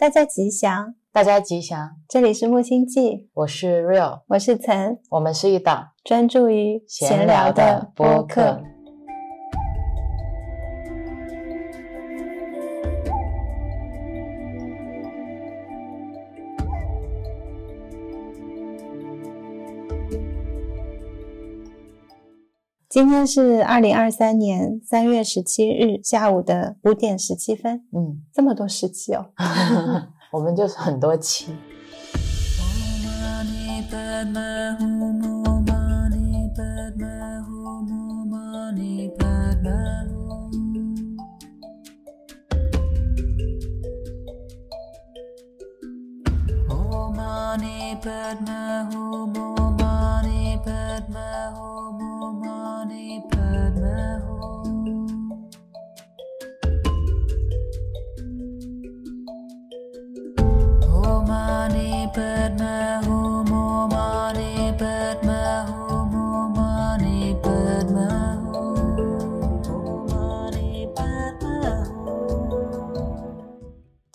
大家吉祥，大家吉祥。这里是木星记，我是 Real，我是岑，我们是一档专注于闲聊的播客。今天是二零二三年三月十七日下午的五点十七分。嗯，这么多十七哦，我们就是很多期。Padma Hum Om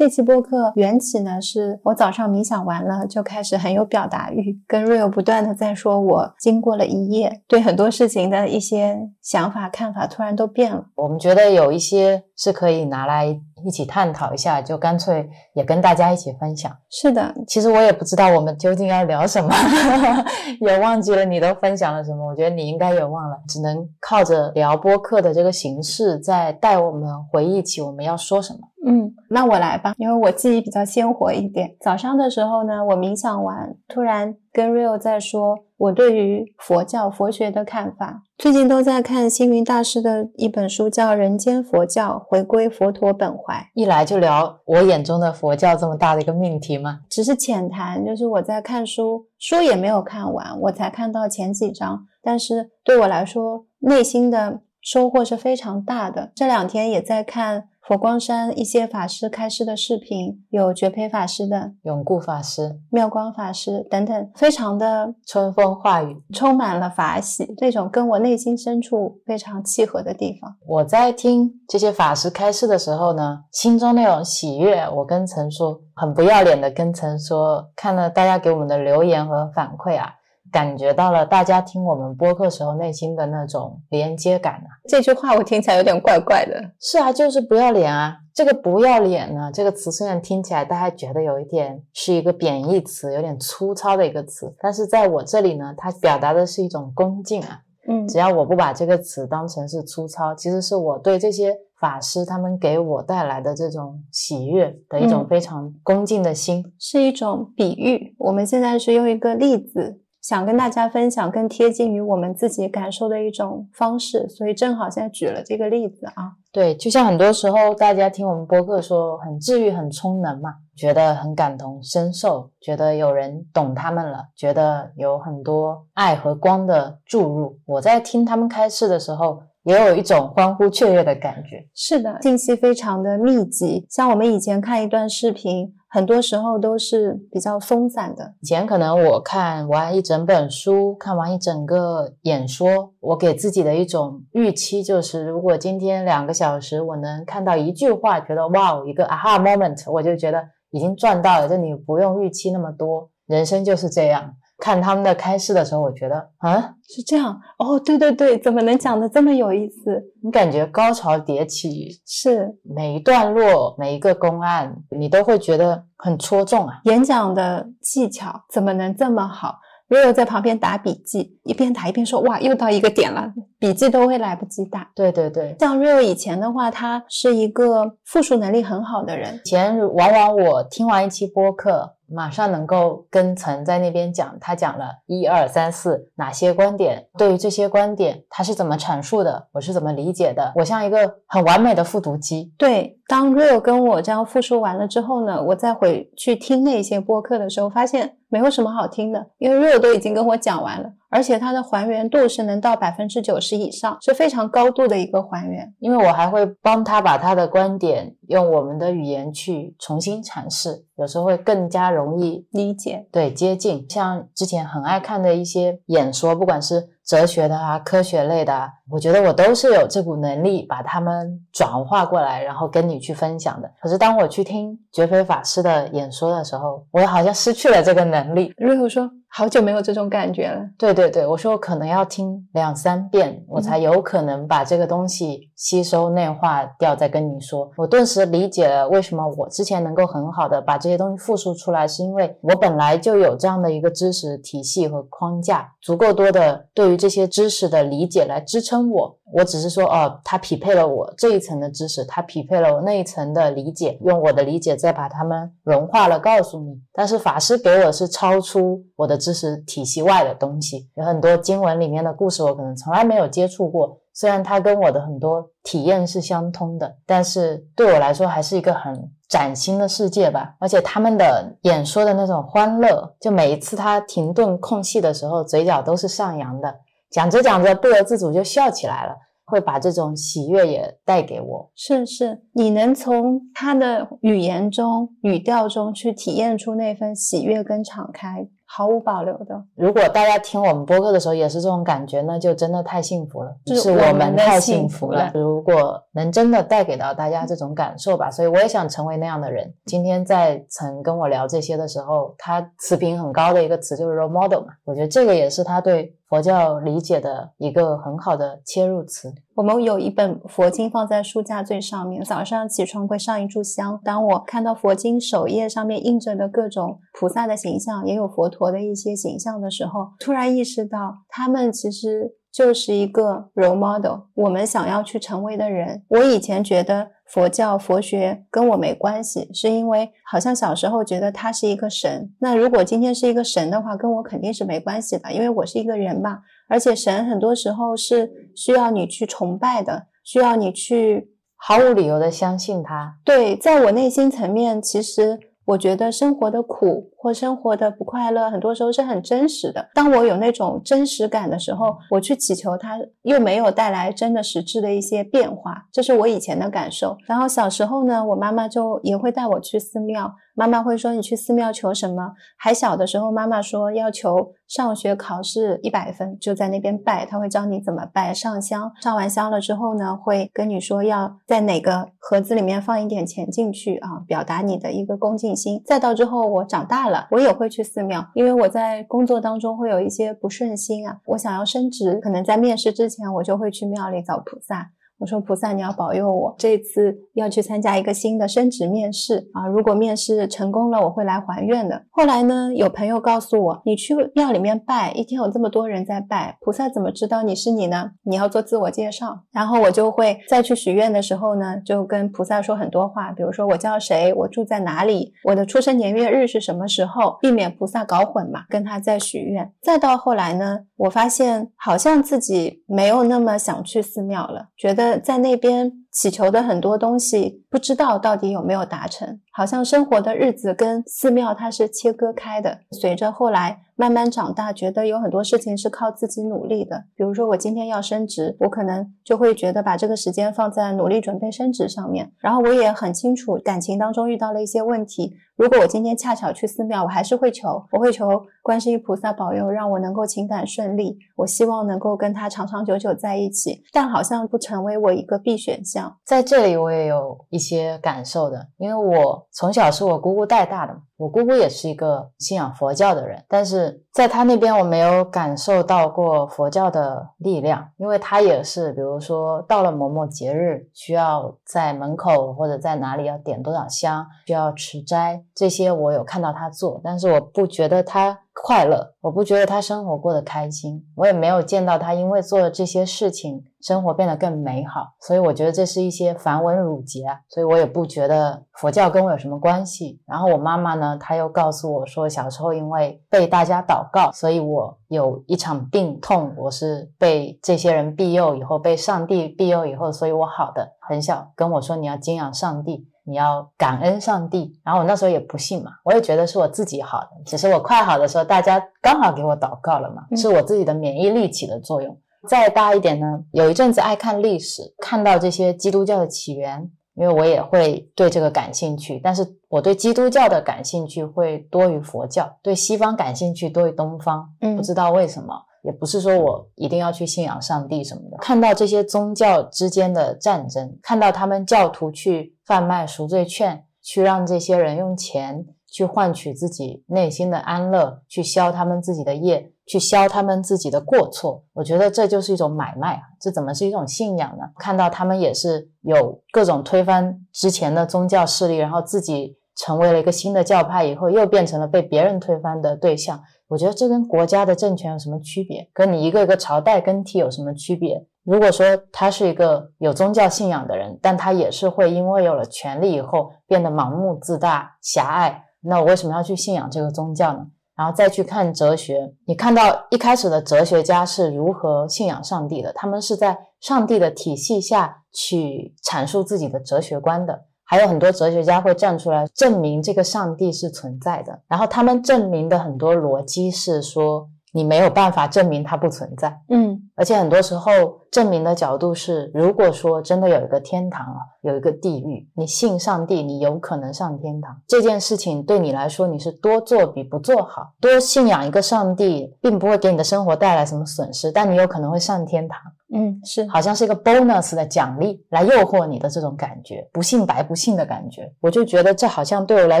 这期播客缘起呢，是我早上冥想完了就开始很有表达欲，跟 Real 不断的在说，我经过了一夜，对很多事情的一些想法看法突然都变了。我们觉得有一些是可以拿来一起探讨一下，就干脆也跟大家一起分享。是的，其实我也不知道我们究竟要聊什么，也忘记了你都分享了什么。我觉得你应该也忘了，只能靠着聊播客的这个形式，在带我们回忆起我们要说什么。嗯，那我来吧，因为我记忆比较鲜活一点。早上的时候呢，我冥想完，突然跟 Real 在说我对于佛教佛学的看法。最近都在看星云大师的一本书，叫《人间佛教：回归佛陀本怀》。一来就聊我眼中的佛教这么大的一个命题吗？只是浅谈，就是我在看书，书也没有看完，我才看到前几章，但是对我来说，内心的收获是非常大的。这两天也在看。佛光山一些法师开示的视频，有觉培法师的、永固法师、妙光法师等等，非常的春风化雨，充满了法喜，那种跟我内心深处非常契合的地方。我在听这些法师开示的时候呢，心中那种喜悦，我跟陈说，很不要脸的跟陈说，看了大家给我们的留言和反馈啊。感觉到了大家听我们播客时候内心的那种连接感啊！这句话我听起来有点怪怪的。是啊，就是不要脸啊！这个不要脸呢，这个词虽然听起来大家觉得有一点是一个贬义词，有点粗糙的一个词，但是在我这里呢，它表达的是一种恭敬啊。嗯，只要我不把这个词当成是粗糙，其实是我对这些法师他们给我带来的这种喜悦的一种非常恭敬的心，是一种比喻。我们现在是用一个例子。想跟大家分享更贴近于我们自己感受的一种方式，所以正好现在举了这个例子啊。对，就像很多时候大家听我们播客说很治愈、很充能嘛，觉得很感同身受，觉得有人懂他们了，觉得有很多爱和光的注入。我在听他们开示的时候。也有一种欢呼雀跃的感觉。是的，信息非常的密集。像我们以前看一段视频，很多时候都是比较松散的。以前可能我看完一整本书，看完一整个演说，我给自己的一种预期就是，如果今天两个小时我能看到一句话，觉得哇，一个 aha moment，我就觉得已经赚到了。就你不用预期那么多，人生就是这样。看他们的开示的时候，我觉得啊，是这样哦，对对对，怎么能讲的这么有意思？你感觉高潮迭起，是每一段落、每一个公案，你都会觉得很戳中啊。演讲的技巧怎么能这么好？如果在旁边打笔记，一边打一边说，哇，又到一个点了，笔记都会来不及打。对对对，像 Rio 以前的话，他是一个复述能力很好的人。以前往往我听完一期播客。马上能够跟曾在那边讲，他讲了一二三四哪些观点，对于这些观点他是怎么阐述的，我是怎么理解的，我像一个很完美的复读机。对，当 Real 跟我这样复述完了之后呢，我再回去听那些播客的时候，发现没有什么好听的，因为 Real 都已经跟我讲完了。而且它的还原度是能到百分之九十以上，是非常高度的一个还原。因为我还会帮他把他的观点用我们的语言去重新阐释，有时候会更加容易理解，对接近。像之前很爱看的一些演说，不管是哲学的啊、科学类的，啊，我觉得我都是有这股能力把它们转化过来，然后跟你去分享的。可是当我去听觉飞法师的演说的时候，我好像失去了这个能力。瑞虎说。好久没有这种感觉了。对对对，我说我可能要听两三遍，我才有可能把这个东西吸收内化掉，再跟你说。我顿时理解了为什么我之前能够很好的把这些东西复述出来，是因为我本来就有这样的一个知识体系和框架，足够多的对于这些知识的理解来支撑我。我只是说，哦，它匹配了我这一层的知识，它匹配了我那一层的理解，用我的理解再把它们融化了，告诉你。但是法师给我是超出我的知识体系外的东西，有很多经文里面的故事，我可能从来没有接触过。虽然它跟我的很多体验是相通的，但是对我来说还是一个很崭新的世界吧。而且他们的演说的那种欢乐，就每一次他停顿空隙的时候，嘴角都是上扬的。讲着讲着，不由自主就笑起来了，会把这种喜悦也带给我。是是，你能从他的语言中、语调中去体验出那份喜悦跟敞开。毫无保留的。如果大家听我们播客的时候也是这种感觉，那就真的太幸福了，就是我们太幸福了。如果能真的带给到大家这种感受吧，所以我也想成为那样的人。今天在曾跟我聊这些的时候，他词频很高的一个词就是 role model 嘛，我觉得这个也是他对佛教理解的一个很好的切入词。我们有一本佛经放在书架最上面，早上起床会上一炷香。当我看到佛经首页上面印着的各种菩萨的形象，也有佛陀的一些形象的时候，突然意识到他们其实就是一个 role model，我们想要去成为的人。我以前觉得。佛教佛学跟我没关系，是因为好像小时候觉得他是一个神。那如果今天是一个神的话，跟我肯定是没关系的，因为我是一个人嘛。而且神很多时候是需要你去崇拜的，需要你去毫无理由的相信他。对，在我内心层面，其实我觉得生活的苦。或生活的不快乐，很多时候是很真实的。当我有那种真实感的时候，我去祈求它，又没有带来真的实质的一些变化，这是我以前的感受。然后小时候呢，我妈妈就也会带我去寺庙，妈妈会说你去寺庙求什么？还小的时候，妈妈说要求上学考试一百分，就在那边拜，他会教你怎么拜，上香，上完香了之后呢，会跟你说要在哪个盒子里面放一点钱进去啊，表达你的一个恭敬心。再到之后，我长大了。我也会去寺庙，因为我在工作当中会有一些不顺心啊，我想要升职，可能在面试之前，我就会去庙里找菩萨。我说菩萨，你要保佑我这次要去参加一个新的升职面试啊！如果面试成功了，我会来还愿的。后来呢，有朋友告诉我，你去庙里面拜，一天有这么多人在拜，菩萨怎么知道你是你呢？你要做自我介绍。然后我就会再去许愿的时候呢，就跟菩萨说很多话，比如说我叫谁，我住在哪里，我的出生年月日是什么时候，避免菩萨搞混嘛。跟他再许愿。再到后来呢，我发现好像自己没有那么想去寺庙了，觉得。在那边祈求的很多东西，不知道到底有没有达成。好像生活的日子跟寺庙它是切割开的。随着后来慢慢长大，觉得有很多事情是靠自己努力的。比如说，我今天要升职，我可能就会觉得把这个时间放在努力准备升职上面。然后我也很清楚，感情当中遇到了一些问题。如果我今天恰巧去寺庙，我还是会求，我会求观世音菩萨保佑，让我能够情感顺利。我希望能够跟他长长久久在一起，但好像不成为我一个必选项。在这里，我也有一些感受的，因为我从小是我姑姑带大的。我姑姑也是一个信仰佛教的人，但是在她那边我没有感受到过佛教的力量，因为她也是，比如说到了某某节日，需要在门口或者在哪里要点多少香，需要持斋，这些我有看到她做，但是我不觉得她快乐，我不觉得她生活过得开心，我也没有见到她因为做了这些事情。生活变得更美好，所以我觉得这是一些繁文缛节，所以我也不觉得佛教跟我有什么关系。然后我妈妈呢，她又告诉我说，小时候因为被大家祷告，所以我有一场病痛，我是被这些人庇佑以后，被上帝庇佑以后，所以我好的很小跟我说你要敬仰上帝，你要感恩上帝。然后我那时候也不信嘛，我也觉得是我自己好的，只是我快好的时候，大家刚好给我祷告了嘛，是我自己的免疫力起的作用。再大一点呢，有一阵子爱看历史，看到这些基督教的起源，因为我也会对这个感兴趣。但是我对基督教的感兴趣会多于佛教，对西方感兴趣多于东方，不知道为什么。也不是说我一定要去信仰上帝什么的。看到这些宗教之间的战争，看到他们教徒去贩卖赎罪券，去让这些人用钱去换取自己内心的安乐，去消他们自己的业。去消他们自己的过错，我觉得这就是一种买卖啊！这怎么是一种信仰呢？看到他们也是有各种推翻之前的宗教势力，然后自己成为了一个新的教派以后，又变成了被别人推翻的对象。我觉得这跟国家的政权有什么区别？跟你一个一个朝代更替有什么区别？如果说他是一个有宗教信仰的人，但他也是会因为有了权力以后变得盲目自大、狭隘，那我为什么要去信仰这个宗教呢？然后再去看哲学，你看到一开始的哲学家是如何信仰上帝的？他们是在上帝的体系下去阐述自己的哲学观的。还有很多哲学家会站出来证明这个上帝是存在的。然后他们证明的很多逻辑是说，你没有办法证明它不存在。嗯，而且很多时候证明的角度是，如果说真的有一个天堂啊。有一个地狱，你信上帝，你有可能上天堂。这件事情对你来说，你是多做比不做好。多信仰一个上帝，并不会给你的生活带来什么损失，但你有可能会上天堂。嗯，是，好像是一个 bonus 的奖励，来诱惑你的这种感觉，不信白不信的感觉。我就觉得这好像对我来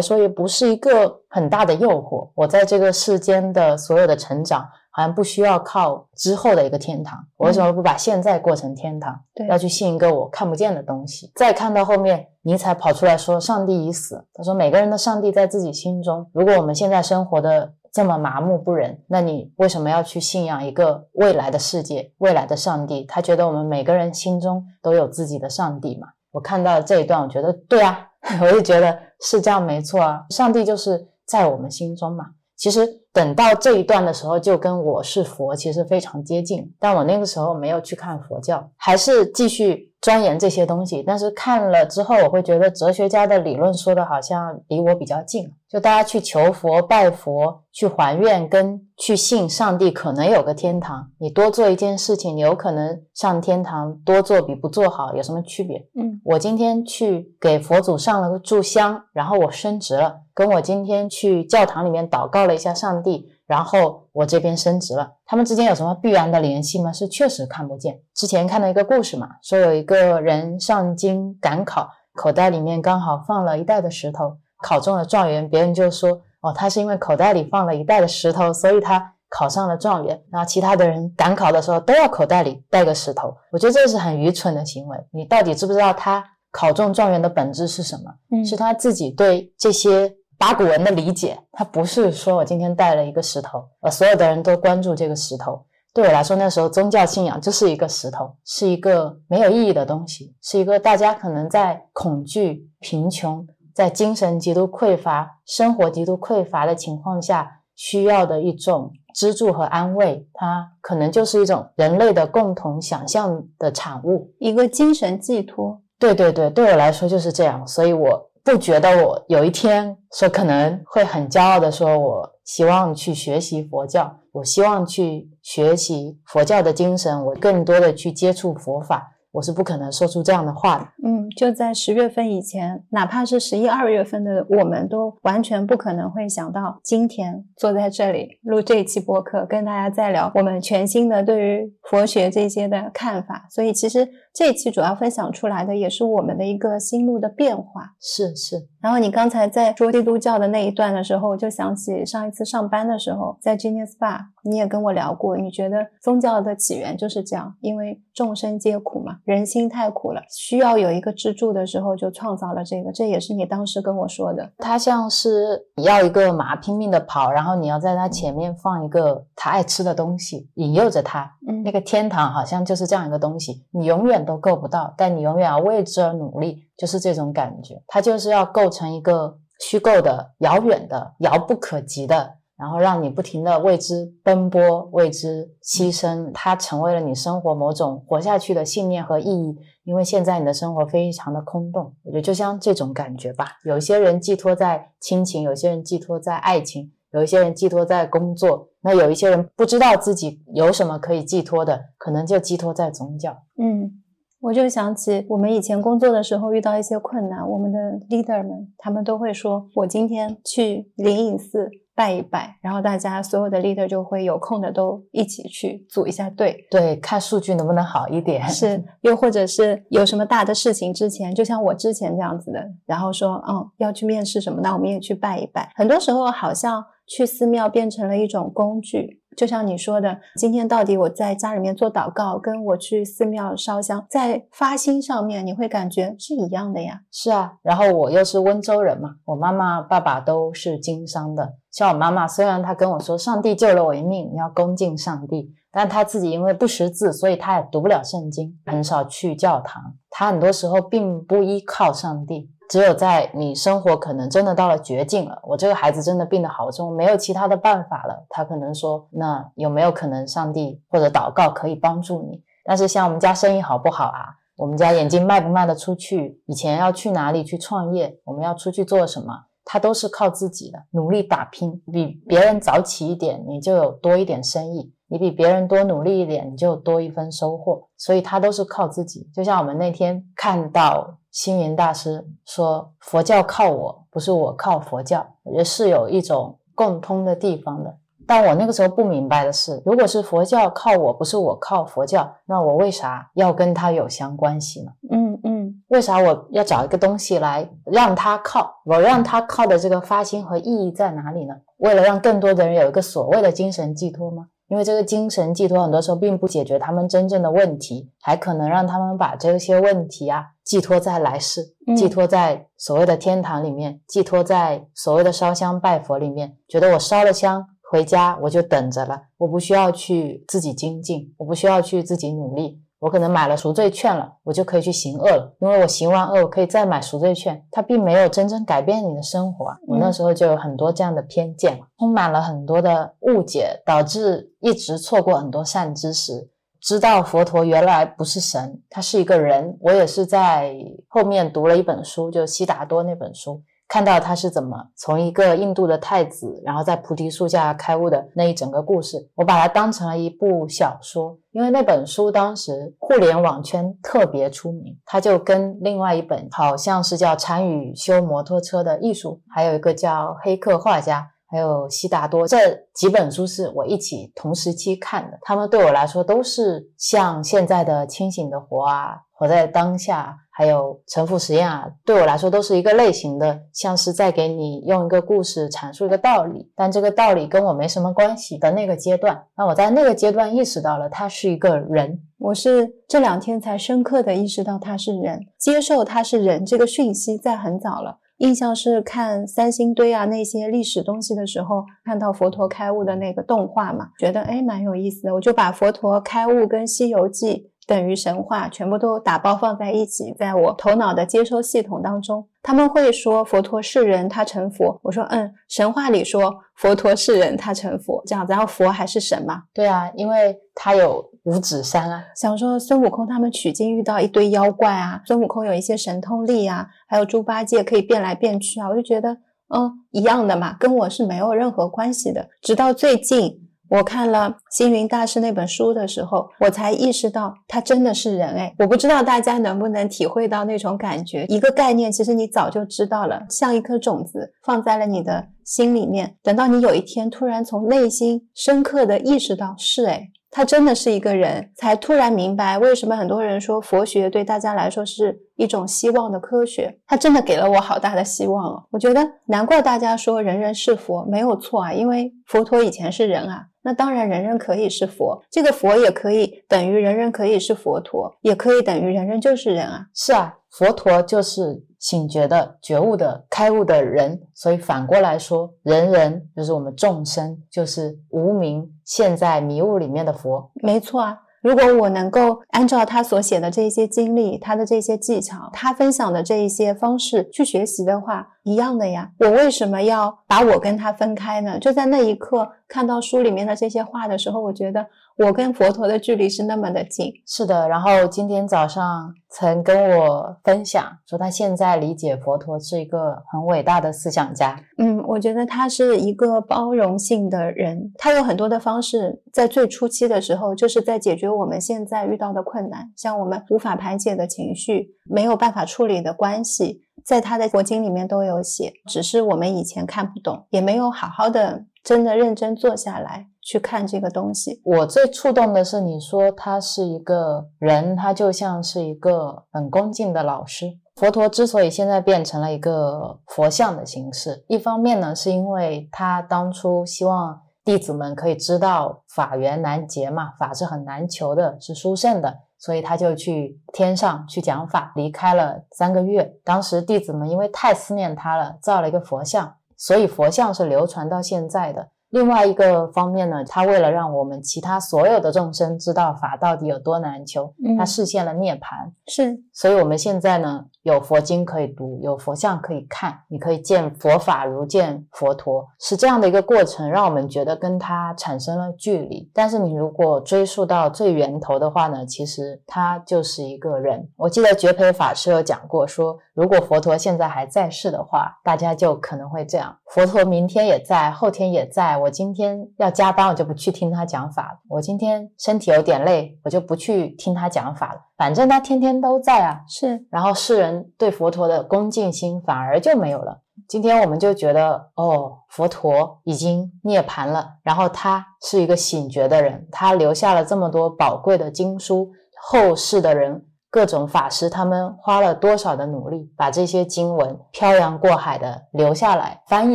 说也不是一个很大的诱惑。我在这个世间的所有的成长。好像不需要靠之后的一个天堂，我为什么不把现在过成天堂？对，要去信一个我看不见的东西。再看到后面，尼采跑出来说上帝已死。他说每个人的上帝在自己心中。如果我们现在生活的这么麻木不仁，那你为什么要去信仰一个未来的世界、未来的上帝？他觉得我们每个人心中都有自己的上帝嘛？我看到这一段，我觉得对啊，我就觉得是这样，没错啊，上帝就是在我们心中嘛。其实。等到这一段的时候，就跟我是佛其实非常接近，但我那个时候没有去看佛教，还是继续钻研这些东西。但是看了之后，我会觉得哲学家的理论说的好像离我比较近。就大家去求佛、拜佛、去还愿，跟去信上帝可能有个天堂。你多做一件事情，你有可能上天堂。多做比不做好有什么区别？嗯，我今天去给佛祖上了个炷香，然后我升职了，跟我今天去教堂里面祷告了一下上。地，然后我这边升职了，他们之间有什么必然的联系吗？是确实看不见。之前看到一个故事嘛，说有一个人上京赶考，口袋里面刚好放了一袋的石头，考中了状元，别人就说哦，他是因为口袋里放了一袋的石头，所以他考上了状元。然后其他的人赶考的时候都要口袋里带个石头，我觉得这是很愚蠢的行为。你到底知不知道他考中状元的本质是什么？嗯，是他自己对这些。八股文的理解，它不是说我今天带了一个石头，呃，所有的人都关注这个石头。对我来说，那时候宗教信仰就是一个石头，是一个没有意义的东西，是一个大家可能在恐惧、贫穷、在精神极度匮乏、生活极度匮乏的情况下需要的一种支柱和安慰。它可能就是一种人类的共同想象的产物，一个精神寄托。对对对，对我来说就是这样，所以我。不觉得我有一天说可能会很骄傲的说，我希望去学习佛教，我希望去学习佛教的精神，我更多的去接触佛法。我是不可能说出这样的话的。嗯，就在十月份以前，哪怕是十一二月份的，我们都完全不可能会想到今天坐在这里录这一期播客，跟大家再聊我们全新的对于佛学这些的看法。所以，其实这一期主要分享出来的，也是我们的一个心路的变化。是是。然后你刚才在说基督教的那一段的时候，我就想起上一次上班的时候，在 Genius Bar，你也跟我聊过，你觉得宗教的起源就是这样，因为众生皆苦嘛。人心太苦了，需要有一个支柱的时候，就创造了这个。这也是你当时跟我说的。它像是你要一个马拼命的跑，然后你要在它前面放一个它爱吃的东西，引诱着它。嗯，那个天堂好像就是这样一个东西，你永远都够不到，但你永远要为之而努力，就是这种感觉。它就是要构成一个虚构的、遥远的、遥不可及的。然后让你不停的为之奔波，为之牺牲，它成为了你生活某种活下去的信念和意义。因为现在你的生活非常的空洞，我觉得就像这种感觉吧。有些人寄托在亲情，有些人寄托在爱情，有一些人寄托在工作，那有一些人不知道自己有什么可以寄托的，可能就寄托在宗教。嗯。我就想起我们以前工作的时候遇到一些困难，我们的 leader 们他们都会说：“我今天去灵隐寺拜一拜，然后大家所有的 leader 就会有空的都一起去组一下队。对，看数据能不能好一点。是，又或者是有什么大的事情之前，就像我之前这样子的，然后说，嗯，要去面试什么，那我们也去拜一拜。很多时候好像去寺庙变成了一种工具。就像你说的，今天到底我在家里面做祷告，跟我去寺庙烧香，在发心上面，你会感觉是一样的呀。是啊，然后我又是温州人嘛，我妈妈、爸爸都是经商的。像我妈妈，虽然她跟我说上帝救了我一命，你要恭敬上帝，但她自己因为不识字，所以她也读不了圣经，很少去教堂。她很多时候并不依靠上帝。只有在你生活可能真的到了绝境了，我这个孩子真的病得好重，没有其他的办法了。他可能说：“那有没有可能上帝或者祷告可以帮助你？”但是像我们家生意好不好啊？我们家眼镜卖不卖得出去？以前要去哪里去创业？我们要出去做什么？他都是靠自己的努力打拼，比别人早起一点，你就有多一点生意；你比别人多努力一点，你就多一分收获。所以他都是靠自己。就像我们那天看到。星云大师说：“佛教靠我，不是我靠佛教。”我觉得是有一种共通的地方的。但我那个时候不明白的是，如果是佛教靠我，不是我靠佛教，那我为啥要跟他有相关系呢？嗯嗯，为啥我要找一个东西来让他靠？我让他靠的这个发心和意义在哪里呢？为了让更多的人有一个所谓的精神寄托吗？因为这个精神寄托很多时候并不解决他们真正的问题，还可能让他们把这些问题啊寄托在来世，寄托在所谓的天堂里面，寄托在所谓的烧香拜佛里面，觉得我烧了香回家我就等着了，我不需要去自己精进，我不需要去自己努力。我可能买了赎罪券了，我就可以去行恶了，因为我行完恶，我可以再买赎罪券。它并没有真正改变你的生活。我那时候就有很多这样的偏见，充满了很多的误解，导致一直错过很多善知识。知道佛陀原来不是神，他是一个人。我也是在后面读了一本书，就悉达多那本书。看到他是怎么从一个印度的太子，然后在菩提树下开悟的那一整个故事，我把它当成了一部小说，因为那本书当时互联网圈特别出名，它就跟另外一本好像是叫《禅语修摩托车的艺术》，还有一个叫《黑客画家》，还有悉达多这几本书是我一起同时期看的，他们对我来说都是像现在的清醒的活啊，活在当下。还有沉浮实验啊，对我来说都是一个类型的，像是在给你用一个故事阐述一个道理，但这个道理跟我没什么关系的那个阶段。那我在那个阶段意识到了他是一个人，我是这两天才深刻的意识到他是人，接受他是人这个讯息在很早了。印象是看三星堆啊那些历史东西的时候，看到佛陀开悟的那个动画嘛，觉得哎蛮有意思的，我就把佛陀开悟跟《西游记》。等于神话全部都打包放在一起，在我头脑的接收系统当中，他们会说佛陀是人，他成佛。我说，嗯，神话里说佛陀是人，他成佛，这样子，然后佛还是神嘛？对啊，因为他有五指山啊。想说孙悟空他们取经遇到一堆妖怪啊，孙悟空有一些神通力啊，还有猪八戒可以变来变去啊，我就觉得，嗯，一样的嘛，跟我是没有任何关系的。直到最近。我看了星云大师那本书的时候，我才意识到他真的是人哎！我不知道大家能不能体会到那种感觉。一个概念，其实你早就知道了，像一颗种子放在了你的心里面。等到你有一天突然从内心深刻的意识到是哎，他真的是一个人，才突然明白为什么很多人说佛学对大家来说是一种希望的科学。他真的给了我好大的希望哦！我觉得难怪大家说人人是佛没有错啊，因为佛陀以前是人啊。那当然，人人可以是佛，这个佛也可以等于人人可以是佛陀，也可以等于人人就是人啊。是啊，佛陀就是醒觉的、觉悟的、开悟的人，所以反过来说，人人就是我们众生，就是无名现在迷雾里面的佛。没错啊。如果我能够按照他所写的这些经历，他的这些技巧，他分享的这一些方式去学习的话，一样的呀。我为什么要把我跟他分开呢？就在那一刻看到书里面的这些话的时候，我觉得我跟佛陀的距离是那么的近。是的，然后今天早上曾跟我分享说，他现在理解佛陀是一个很伟大的思想家。嗯，我觉得他是一个包容性的人，他有很多的方式，在最初期的时候，就是在解决我们现在遇到的困难，像我们无法排解的情绪，没有办法处理的关系。在他的佛经里面都有写，只是我们以前看不懂，也没有好好的真的认真坐下来去看这个东西。我最触动的是你说他是一个人，他就像是一个很恭敬的老师。佛陀之所以现在变成了一个佛像的形式，一方面呢，是因为他当初希望弟子们可以知道法缘难结嘛，法是很难求的，是殊胜的，所以他就去天上去讲法，离开了三个月。当时弟子们因为太思念他了，造了一个佛像，所以佛像是流传到现在的。另外一个方面呢，他为了让我们其他所有的众生知道法到底有多难求，他实现了涅槃。是，所以我们现在呢。有佛经可以读，有佛像可以看，你可以见佛法如见佛陀，是这样的一个过程，让我们觉得跟他产生了距离。但是你如果追溯到最源头的话呢，其实他就是一个人。我记得觉培法师有讲过，说如果佛陀现在还在世的话，大家就可能会这样：佛陀明天也在，后天也在，我今天要加班，我就不去听他讲法了；我今天身体有点累，我就不去听他讲法了。反正他天天都在啊，是。然后世人对佛陀的恭敬心反而就没有了。今天我们就觉得，哦，佛陀已经涅槃了，然后他是一个醒觉的人，他留下了这么多宝贵的经书，后世的人各种法师他们花了多少的努力，把这些经文漂洋过海的留下来，翻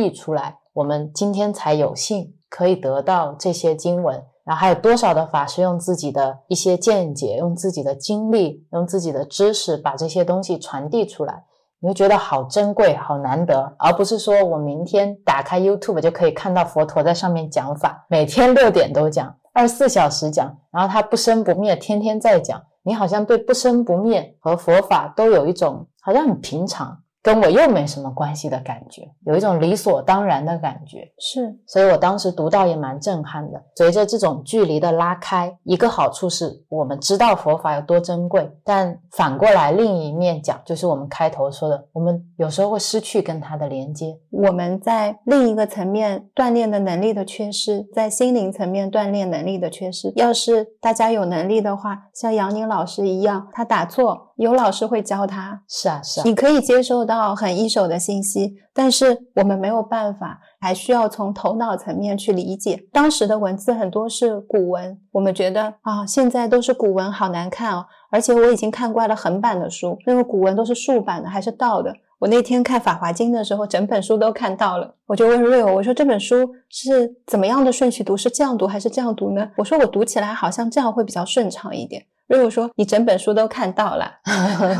译出来，我们今天才有幸可以得到这些经文。然后还有多少的法师用自己的一些见解，用自己的经历，用自己的知识把这些东西传递出来，你会觉得好珍贵、好难得，而不是说我明天打开 YouTube 就可以看到佛陀在上面讲法，每天六点都讲，二十四小时讲，然后他不生不灭，天天在讲，你好像对不生不灭和佛法都有一种好像很平常。跟我又没什么关系的感觉，有一种理所当然的感觉，是，所以我当时读到也蛮震撼的。随着这种距离的拉开，一个好处是我们知道佛法有多珍贵，但反过来另一面讲，就是我们开头说的，我们有时候会失去跟它的连接。我们在另一个层面锻炼的能力的缺失，在心灵层面锻炼能力的缺失。要是大家有能力的话，像杨宁老师一样，他打坐。有老师会教他，是啊，是啊，你可以接收到很一手的信息，但是我们没有办法，还需要从头脑层面去理解。当时的文字很多是古文，我们觉得啊，现在都是古文，好难看哦。而且我已经看惯了横版的书，那个古文都是竖版的，还是倒的。我那天看《法华经》的时候，整本书都看到了，我就问瑞欧，我说这本书是怎么样的顺序读？是这样读还是这样读呢？我说我读起来好像这样会比较顺畅一点。如果说你整本书都看到了，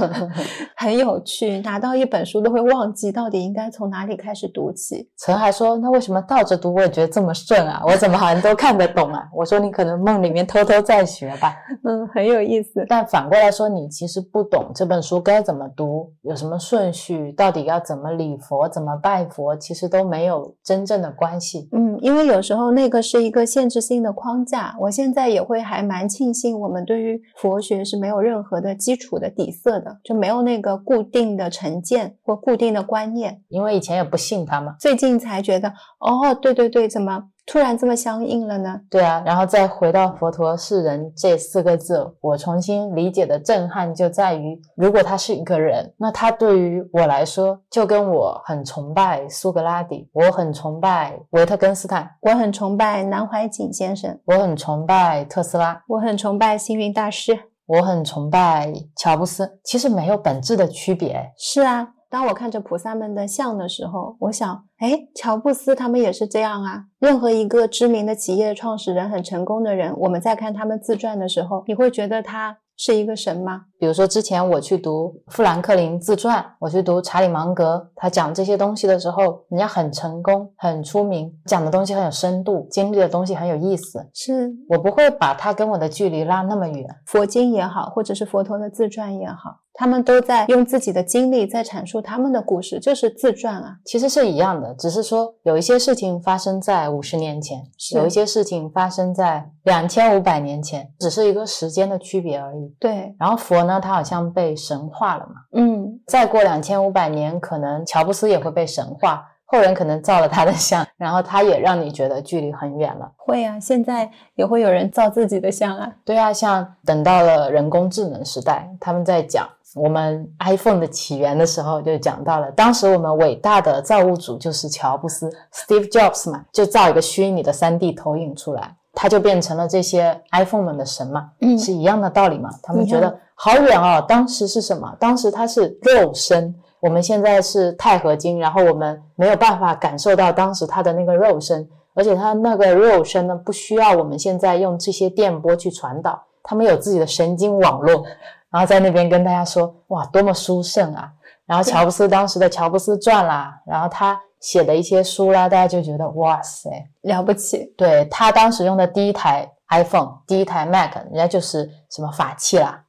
很有趣。拿到一本书都会忘记到底应该从哪里开始读起。陈还说：“那为什么倒着读我也觉得这么顺啊？我怎么好像都看得懂啊？”我说：“你可能梦里面偷偷在学吧。”嗯，很有意思。但反过来说，你其实不懂这本书该怎么读，有什么顺序，到底要怎么礼佛、怎么拜佛，其实都没有真正的关系。嗯，因为有时候那个是一个限制性的框架。我现在也会还蛮庆幸，我们对于。佛学是没有任何的基础的底色的，就没有那个固定的成见或固定的观念，因为以前也不信他嘛。最近才觉得，哦，对对对，怎么？突然这么相应了呢？对啊，然后再回到“佛陀是人”这四个字，我重新理解的震撼就在于，如果他是一个人，那他对于我来说，就跟我很崇拜苏格拉底，我很崇拜维特根斯坦，我很崇拜南怀瑾先生，我很崇拜特斯拉，我很崇拜星云大师，我很崇拜乔布斯，其实没有本质的区别。是啊。当我看着菩萨们的像的时候，我想，哎，乔布斯他们也是这样啊。任何一个知名的企业创始人、很成功的人，我们在看他们自传的时候，你会觉得他是一个神吗？比如说，之前我去读富兰克林自传，我去读查理芒格，他讲这些东西的时候，人家很成功、很出名，讲的东西很有深度，经历的东西很有意思。是我不会把他跟我的距离拉那么远。佛经也好，或者是佛陀的自传也好。他们都在用自己的经历在阐述他们的故事，就是自传啊，其实是一样的，只是说有一些事情发生在五十年前，有一些事情发生在两千五百年前，只是一个时间的区别而已。对，然后佛呢，他好像被神化了嘛，嗯，再过两千五百年，可能乔布斯也会被神化。后人可能造了他的像，然后他也让你觉得距离很远了。会啊，现在也会有人造自己的像啊。对啊，像等到了人工智能时代，他们在讲我们 iPhone 的起源的时候就讲到了，当时我们伟大的造物主就是乔布斯 Steve Jobs 嘛，就造一个虚拟的 3D 投影出来，他就变成了这些 iPhone 们的神嘛，嗯是一样的道理嘛。他们觉得好远哦，当时是什么？当时它是肉身，我们现在是钛合金，然后我们没有办法感受到当时它的那个肉身，而且它那个肉身呢，不需要我们现在用这些电波去传导，他们有自己的神经网络，然后在那边跟大家说，哇，多么殊胜啊！然后乔布斯当时的《乔布斯传》啦，然后他写的一些书啦，大家就觉得哇塞，了不起，对他当时用的第一台 iPhone，第一台 Mac，人家就是什么法器啦，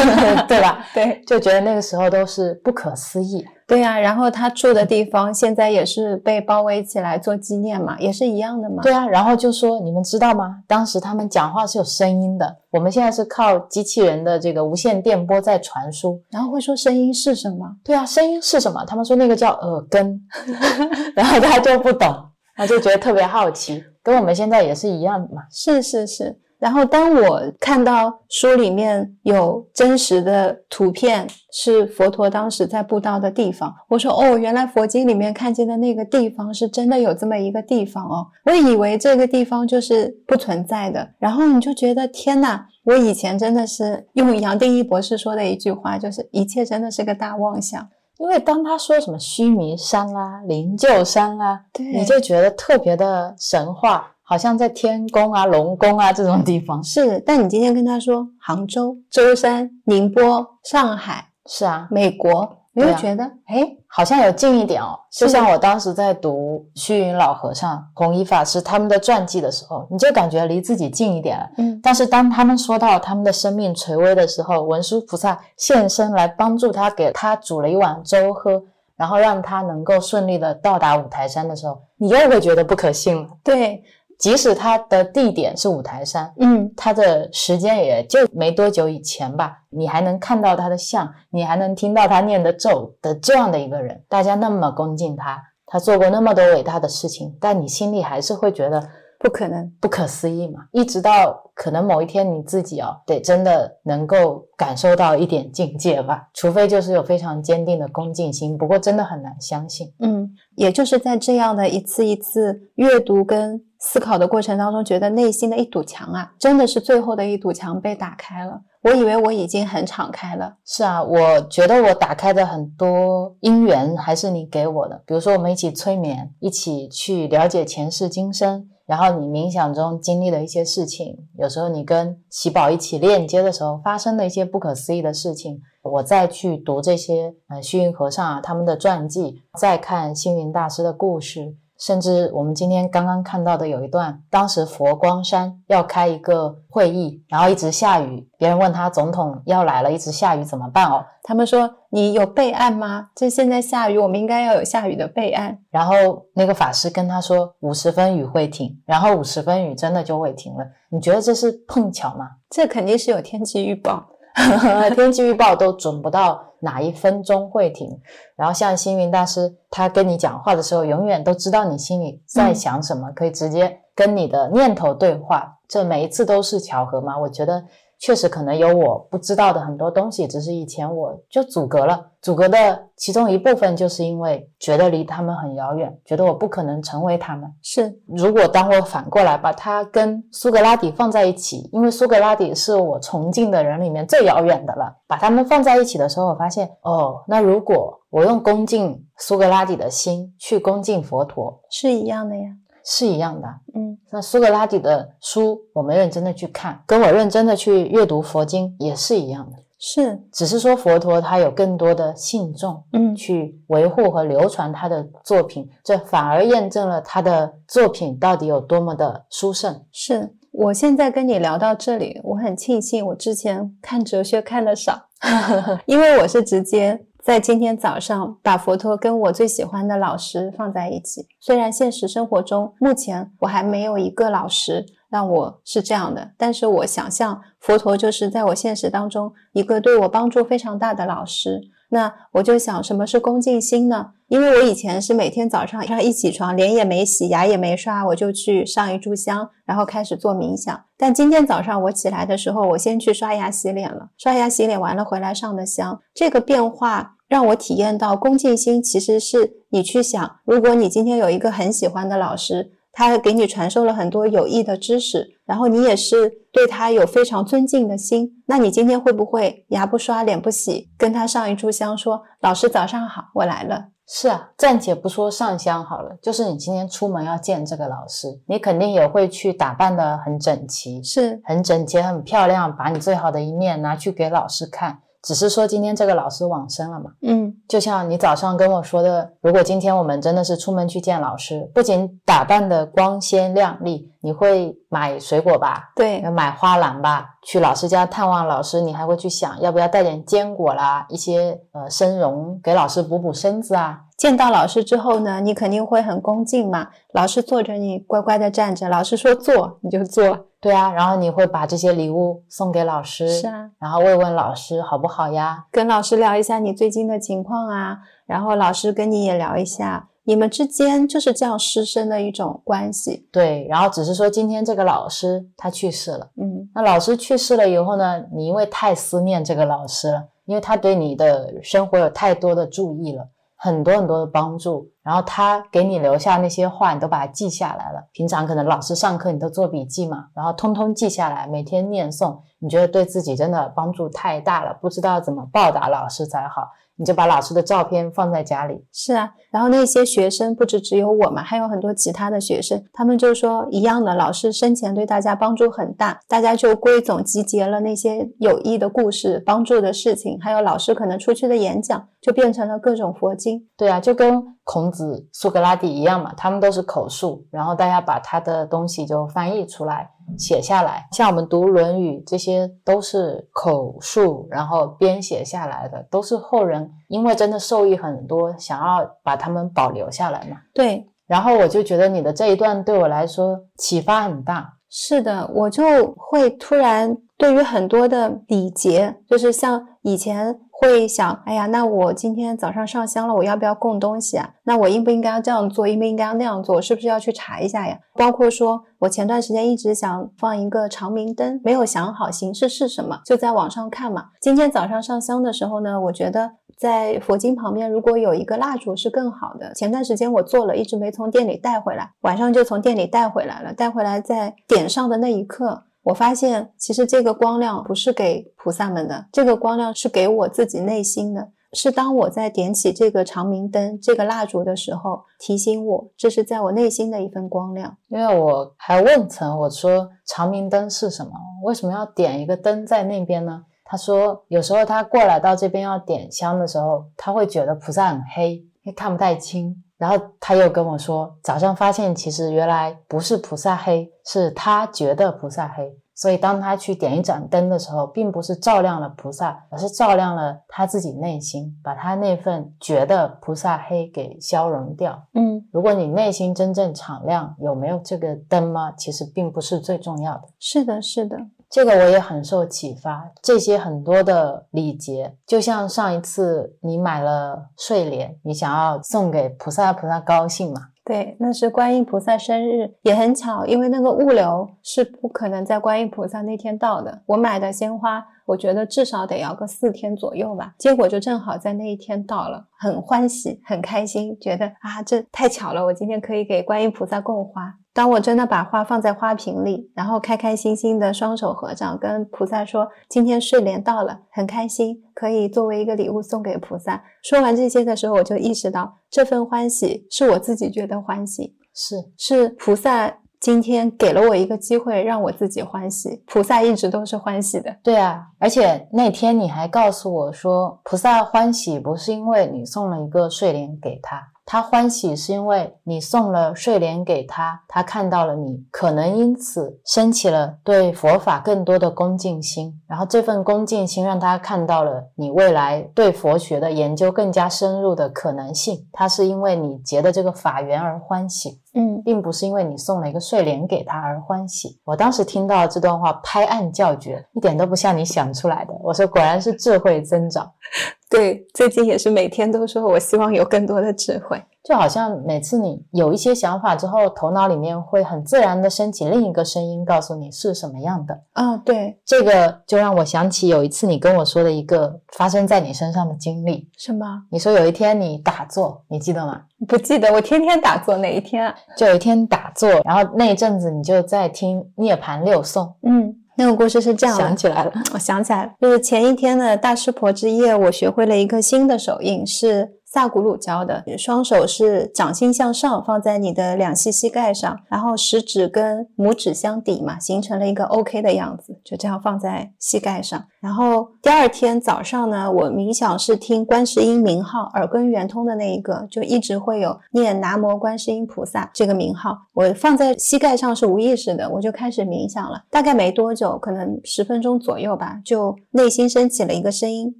对吧？对就觉得那个时候都是不可思议。对呀、然后他住的地方现在也是被包围起来做纪念嘛，也是一样的嘛。对啊，然后就说你们知道吗？当时他们讲话是有声音的，我们现在是靠机器人的这个无线电波在传输。然后会说声音是什么？对啊，声音是什么？他们说那个叫耳根，然后他就不懂，他就觉得特别好奇，跟我们现在也是一样的嘛。是是是。然后当我看到书里面有真实的图片，是佛陀当时在布道的地方，我说哦，原来佛经里面看见的那个地方是真的有这么一个地方哦，我以为这个地方就是不存在的。然后你就觉得天哪，我以前真的是用杨定一博士说的一句话，就是一切真的是个大妄想。因为当他说什么须弥山啦、灵鹫山啦，对你就觉得特别的神话，好像在天宫啊、龙宫啊这种地方。是，但你今天跟他说杭州、舟山、宁波、上海、是啊，美国，你会觉得哎，好像有近一点哦。就像我当时在读虚云老和尚、弘一法师他们的传记的时候，你就感觉离自己近一点了。嗯，但是当他们说到他们的生命垂危的时候，文殊菩萨现身来帮助他，给他煮了一碗粥喝，然后让他能够顺利的到达五台山的时候，你又会觉得不可信了。对，即使他的地点是五台山，嗯，他的时间也就没多久以前吧，你还能看到他的像，你还能听到他念的咒的这样的一个人，大家那么恭敬他，他做过那么多伟大的事情，但你心里还是会觉得不可能，不可思议嘛。一直到可能某一天你自己哦，得真的能够感受到一点境界吧，除非就是有非常坚定的恭敬心，不过真的很难相信。嗯，也就是在这样的一次一次阅读跟思考的过程当中，觉得内心的一堵墙啊，真的是最后的一堵墙被打开了。我以为我已经很敞开了，是啊，我觉得我打开的很多因缘还是你给我的，比如说我们一起催眠，一起去了解前世今生，然后你冥想中经历的一些事情，有时候你跟喜宝一起链接的时候发生的一些不可思议的事情，我再去读这些呃虚云和尚啊他们的传记，再看星云大师的故事。甚至我们今天刚刚看到的有一段，当时佛光山要开一个会议，然后一直下雨，别人问他总统要来了，一直下雨怎么办哦？他们说你有备案吗？这现在下雨，我们应该要有下雨的备案。然后那个法师跟他说五十分雨会停，然后五十分雨真的就会停了。你觉得这是碰巧吗？这肯定是有天气预报。天气预报都准不到哪一分钟会停。然后像星云大师，他跟你讲话的时候，永远都知道你心里在想什么，可以直接跟你的念头对话。这每一次都是巧合吗？我觉得确实可能有我不知道的很多东西，只是以前我就阻隔了。阻隔的其中一部分，就是因为觉得离他们很遥远，觉得我不可能成为他们。是，如果当我反过来把它跟苏格拉底放在一起，因为苏格拉底是我崇敬的人里面最遥远的了，把他们放在一起的时候，我发现哦，那如果我用恭敬苏格拉底的心去恭敬佛陀，是一样的呀。是一样的。嗯，那苏格拉底的书，我们认真的去看，跟我认真的去阅读佛经也是一样的，是，只是说佛陀他有更多的信众，嗯，去维护和流传他的作品，这反而验证了他的作品到底有多么的殊胜。是。我现在跟你聊到这里，我很庆幸我之前看哲学看的少，因为我是直接在今天早上把佛陀跟我最喜欢的老师放在一起。虽然现实生活中目前我还没有一个老师让我是这样的，但是我想象佛陀就是在我现实当中一个对我帮助非常大的老师。那我就想，什么是恭敬心呢？因为我以前是每天早上一起床，脸也没洗，牙也没刷，我就去上一炷香，然后开始做冥想。但今天早上我起来的时候，我先去刷牙洗脸了，刷牙洗脸完了回来上的香。这个变化让我体验到，恭敬心其实是你去想，如果你今天有一个很喜欢的老师。他给你传授了很多有益的知识，然后你也是对他有非常尊敬的心。那你今天会不会牙不刷、脸不洗，跟他上一炷香，说：“老师早上好，我来了。”是啊，暂且不说上香好了，就是你今天出门要见这个老师，你肯定也会去打扮的很整齐，是很整洁、很漂亮，把你最好的一面拿去给老师看。只是说今天这个老师往生了嘛，嗯，就像你早上跟我说的，如果今天我们真的是出门去见老师，不仅打扮的光鲜亮丽，你会买水果吧？对，买花篮吧。去老师家探望老师，你还会去想要不要带点坚果啦，一些呃生茸给老师补补身子啊。见到老师之后呢，你肯定会很恭敬嘛。老师坐着，你乖乖的站着；老师说坐，你就坐。对啊，然后你会把这些礼物送给老师，是啊，然后慰问老师好不好呀？跟老师聊一下你最近的情况啊，然后老师跟你也聊一下，你们之间就是这样师生的一种关系。对，然后只是说今天这个老师他去世了，嗯，那老师去世了以后呢，你因为太思念这个老师了，因为他对你的生活有太多的注意了。很多很多的帮助，然后他给你留下那些话，你都把它记下来了。平常可能老师上课你都做笔记嘛，然后通通记下来，每天念诵，你觉得对自己真的帮助太大了，不知道怎么报答老师才好。你就把老师的照片放在家里，是啊。然后那些学生不止只有我嘛，还有很多其他的学生，他们就说一样的，老师生前对大家帮助很大，大家就归总集结了那些有益的故事、帮助的事情，还有老师可能出去的演讲，就变成了各种佛经。对啊，就跟孔子、苏格拉底一样嘛，他们都是口述，然后大家把他的东西就翻译出来。写下来，像我们读《论语》，这些都是口述，然后编写下来的，都是后人因为真的受益很多，想要把它们保留下来嘛。对，然后我就觉得你的这一段对我来说启发很大。是的，我就会突然对于很多的礼节，就是像以前。会想，哎呀，那我今天早上上香了，我要不要供东西啊？那我应不应该要这样做？应不应该要那样做？是不是要去查一下呀？包括说我前段时间一直想放一个长明灯，没有想好形式是什么，就在网上看嘛。今天早上上香的时候呢，我觉得在佛经旁边如果有一个蜡烛是更好的。前段时间我做了一直没从店里带回来，晚上就从店里带回来了。带回来在点上的那一刻。我发现，其实这个光亮不是给菩萨们的，这个光亮是给我自己内心的。是当我在点起这个长明灯、这个蜡烛的时候，提醒我这是在我内心的一份光亮。因为我还问曾我说长明灯是什么？为什么要点一个灯在那边呢？他说有时候他过来到这边要点香的时候，他会觉得菩萨很黑，看不太清。然后他又跟我说，早上发现其实原来不是菩萨黑，是他觉得菩萨黑。所以当他去点一盏灯的时候，并不是照亮了菩萨，而是照亮了他自己内心，把他那份觉得菩萨黑给消融掉。嗯，如果你内心真正敞亮，有没有这个灯吗？其实并不是最重要的。是的，是的。这个我也很受启发，这些很多的礼节，就像上一次你买了睡莲，你想要送给菩萨，菩萨高兴嘛？对，那是观音菩萨生日，也很巧，因为那个物流是不可能在观音菩萨那天到的。我买的鲜花，我觉得至少得要个四天左右吧，结果就正好在那一天到了，很欢喜，很开心，觉得啊，这太巧了，我今天可以给观音菩萨供花。当我真的把花放在花瓶里，然后开开心心的双手合掌，跟菩萨说：“今天睡莲到了，很开心，可以作为一个礼物送给菩萨。”说完这些的时候，我就意识到这份欢喜是我自己觉得欢喜，是是菩萨今天给了我一个机会，让我自己欢喜。菩萨一直都是欢喜的，对啊。而且那天你还告诉我说，菩萨欢喜不是因为你送了一个睡莲给他。他欢喜是因为你送了睡莲给他，他看到了你，可能因此升起了对佛法更多的恭敬心，然后这份恭敬心让他看到了你未来对佛学的研究更加深入的可能性。他是因为你结的这个法缘而欢喜。嗯并不是因为你送了一个睡莲给他而欢喜。我当时听到这段话，拍案叫绝，一点都不像你想出来的。我说果然是智慧增长，对，最近也是每天都说我希望有更多的智慧。就好像每次你有一些想法之后，头脑里面会很自然的升起另一个声音，告诉你是什么样的。啊，对，这个就让我想起有一次你跟我说的一个发生在你身上的经历。什么？你说有一天你打坐，你记得吗？不记得，我天天打坐，哪一天啊？就有一天打坐，然后那一阵子你就在听涅槃六颂，嗯，那个故事是这样的，想起来了。我想起来了，就是前一天的大师婆之夜，我学会了一个新的手印，是大骨乳胶的。双手是掌心向上，放在你的两膝膝盖上，然后食指跟拇指相抵嘛，形成了一个 OK 的样子，就这样放在膝盖上。然后第二天早上呢，我冥想是听观世音名号，耳根圆通的那一个，就一直会有念南无观世音菩萨这个名号。我放在膝盖上是无意识的，我就开始冥想了。大概没多久，可能十分钟左右吧，就内心升起了一个声音，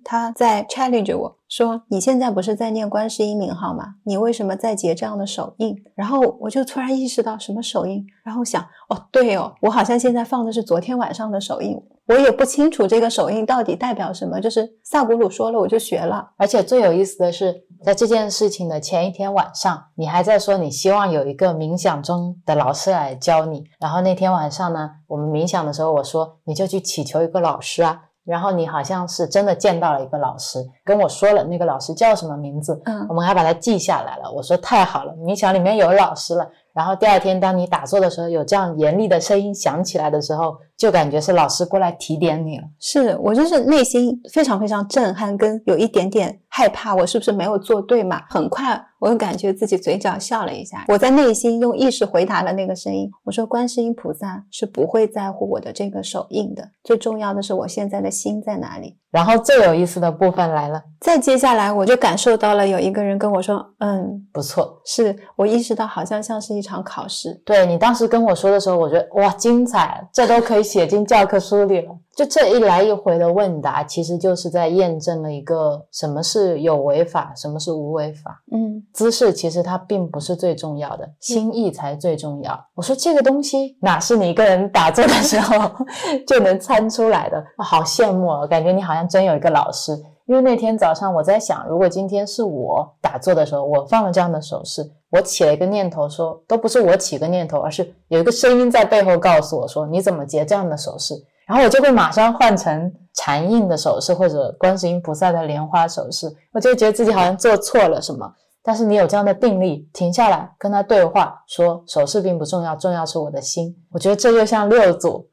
他在 challenge 我说：“你现在不是在念观世音名号吗？你为什么在结这样的手印？”然后我就突然意识到什么手印，然后想：“哦，对哦，我好像现在放的是昨天晚上的首映。”我也不清楚这个首映到底代表什么，就是萨古鲁说了，我就学了。而且最有意思的是，在这件事情的前一天晚上，你还在说你希望有一个冥想中的老师来教你。然后那天晚上呢，我们冥想的时候，我说你就去祈求一个老师啊。然后你好像是真的见到了一个老师，跟我说了那个老师叫什么名字，嗯我们还把它记下来了。我说太好了，冥想里面有老师了。然后第二天当你打坐的时候，有这样严厉的声音响起来的时候，就感觉是老师过来提点你了。是我就是内心非常非常震撼，跟有一点点害怕，我是不是没有做对嘛？很快我又感觉自己嘴角笑了一下，我在内心用意识回答了那个声音，我说观世音菩萨是不会在乎我的这个手印的，最重要的是我现在的心在哪里。然后最有意思的部分来了，再接下来我就感受到了有一个人跟我说，嗯，不错，是我意识到好像像是一场考试，对你当时跟我说的时候，我觉得哇，精彩，这都可以写进教科书里了。就这一来一回的问答，其实就是在验证了一个什么是有违法，什么是无违法。嗯姿势其实它并不是最重要的，心意才最重要。我说这个东西哪是你一个人打坐的时候 就能参出来的？我好羡慕哦，感觉你好像真有一个老师。因为那天早上我在想，如果今天是我打坐的时候，我放了这样的手势，我起了一个念头说，都不是我起个念头，而是有一个声音在背后告诉我说，你怎么结这样的手势？然后我就会马上换成禅印的手势或者观世音菩萨的莲花手势，我就觉得自己好像做错了什么。但是你有这样的定力，停下来跟他对话，说手势并不重要，重要是我的心。我觉得这就像六祖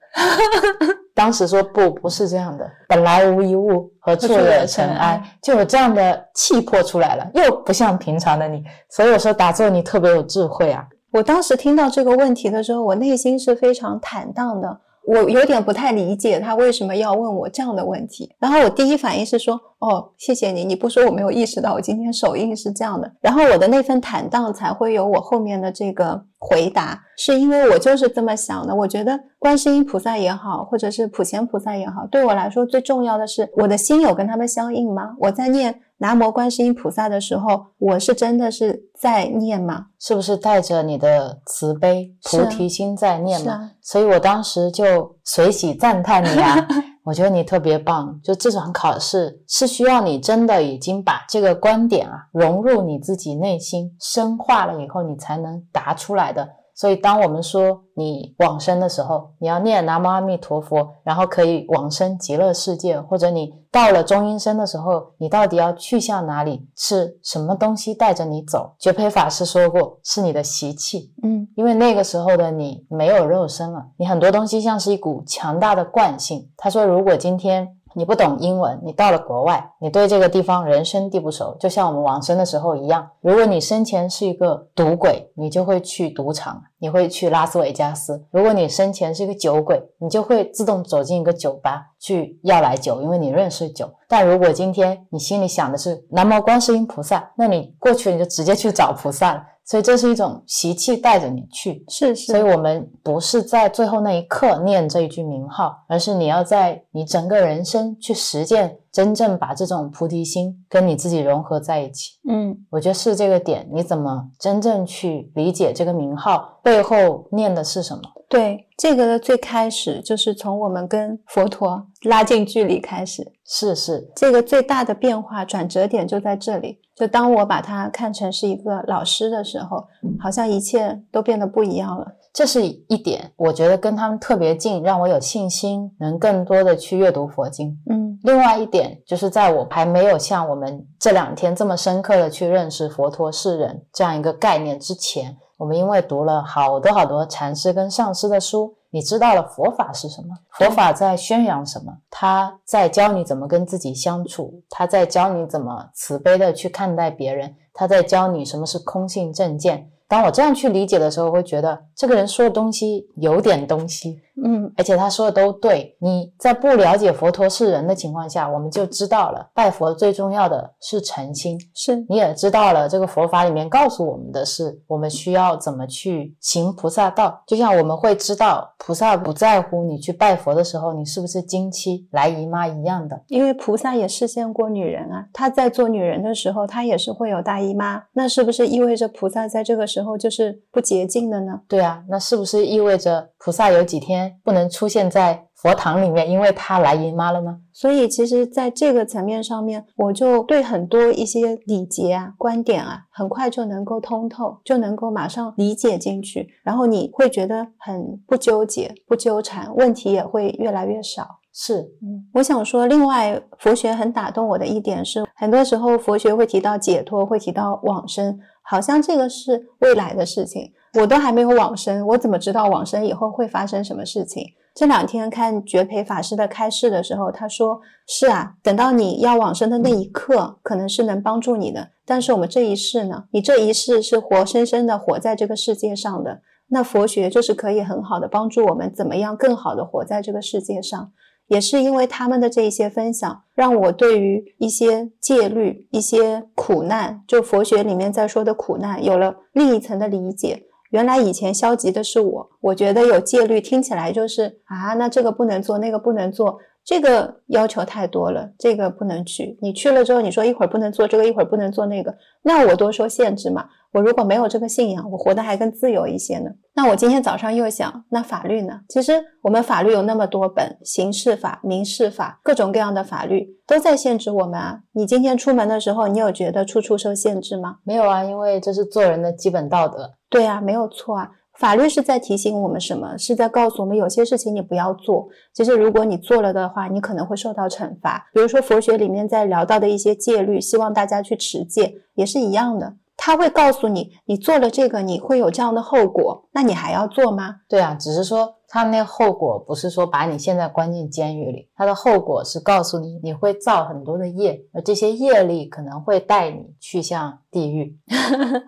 当时说不，不是这样的，本来无一物，何处惹尘埃，就有这样的气魄出来了，又不像平常的你。所以我说打坐你特别有智慧啊。我当时听到这个问题的时候，我内心是非常坦荡的。我有点不太理解他为什么要问我这样的问题。然后我第一反应是说：“哦，谢谢你，你不说我没有意识到我今天手印是这样的。”然后我的那份坦荡才会有我后面的这个回答，是因为我就是这么想的。我觉得观世音菩萨也好，或者是普贤菩萨也好，对我来说最重要的是我的心有跟他们相应吗？我在念南无观世音菩萨的时候，我是真的是在念吗？是不是带着你的慈悲菩提心在念嘛？啊所以我当时就随喜赞叹你啊，我觉得你特别棒。就这场考试是需要你真的已经把这个观点啊融入你自己内心，深化了以后，你才能答出来的。所以，当我们说你往生的时候，你要念南无阿弥陀佛，然后可以往生极乐世界，或者你到了中阴身的时候，你到底要去向哪里？是什么东西带着你走？觉培法师说过，是你的习气，嗯因为那个时候的你没有肉身了，你很多东西像是一股强大的惯性。他说，如果今天你不懂英文，你到了国外，你对这个地方人生地不熟，就像我们往生的时候一样。如果你生前是一个赌鬼，你就会去赌场，你会去拉斯维加斯；如果你生前是一个酒鬼，你就会自动走进一个酒吧去要来酒，因为你认识酒。但如果今天你心里想的是南无观世音菩萨，那你过去你就直接去找菩萨了。所以这是一种习气带着你去。是是，所以我们不是在最后那一刻念这一句名号，而是你要在你整个人生去实践，真正把这种菩提心跟你自己融合在一起。嗯，我觉得是这个点。你怎么真正去理解这个名号背后念的是什么？对，这个的最开始就是从我们跟佛陀拉近距离开始，是是，这个最大的变化转折点就在这里。就当我把它看成是一个老师的时候，好像一切都变得不一样了。这是一点，我觉得跟他们特别近，让我有信心能更多的去阅读佛经。嗯，另外一点就是在我还没有像我们这两天这么深刻的去认识佛陀是人这样一个概念之前。我们因为读了好多好多禅师跟上师的书，你知道了佛法是什么？佛法在宣扬什么？他在教你怎么跟自己相处，他在教你怎么慈悲的去看待别人，他在教你什么是空性正见。当我这样去理解的时候，会觉得这个人说的东西有点东西，嗯，而且他说的都对。你在不了解佛陀是人的情况下，我们就知道了拜佛最重要的是诚心。是，你也知道了这个佛法里面告诉我们的是，我们需要怎么去行菩萨道。就像我们会知道，菩萨不在乎你去拜佛的时候，你是不是经期来姨妈一样的。因为菩萨也视现过女人啊，她在做女人的时候，她也是会有大姨妈，那是不是意味着菩萨在这个时候就是不洁净的呢？对啊，那是不是意味着菩萨有几天不能出现在佛堂里面，因为他来姨妈了吗？所以，其实在这个层面上面，我就对很多一些礼节啊、观点啊，很快就能够通透，就能够马上理解进去，然后你会觉得很不纠结、不纠缠，问题也会越来越少。是，嗯，我想说，另外佛学很打动我的一点是，很多时候佛学会提到解脱，会提到往生，好像这个是未来的事情。我都还没有往生，我怎么知道往生以后会发生什么事情？这两天看觉培法师的开示的时候，他说：“是啊，等到你要往生的那一刻，可能是能帮助你的。但是我们这一世呢？你这一世是活生生的活在这个世界上的。那佛学就是可以很好的帮助我们，怎么样更好的活在这个世界上。也是因为他们的这一些分享，让我对于一些戒律、一些苦难，就佛学里面在说的苦难，有了另一层的理解。”原来以前消极的是我，我觉得有戒律听起来就是啊，那这个不能做，那个不能做，这个要求太多了，这个不能去。你去了之后，你说一会儿不能做这个，一会儿不能做那个，那我多说限制嘛。我如果没有这个信仰，我活得还更自由一些呢。那我今天早上又想，那法律呢？其实我们法律有那么多本，刑事法、民事法，各种各样的法律都在限制我们啊。你今天出门的时候，你有觉得处处受限制吗？没有啊，因为这是做人的基本道德。对啊，没有错啊。法律是在提醒我们什么？是在告诉我们有些事情你不要做。其实如果你做了的话，你可能会受到惩罚。比如说佛学里面在聊到的一些戒律，希望大家去持戒，也是一样的。他会告诉你，你做了这个，你会有这样的后果，那你还要做吗？对啊，只是说他那后果不是说把你现在关进监狱里，他的后果是告诉你你会造很多的业，而这些业力可能会带你去向地狱，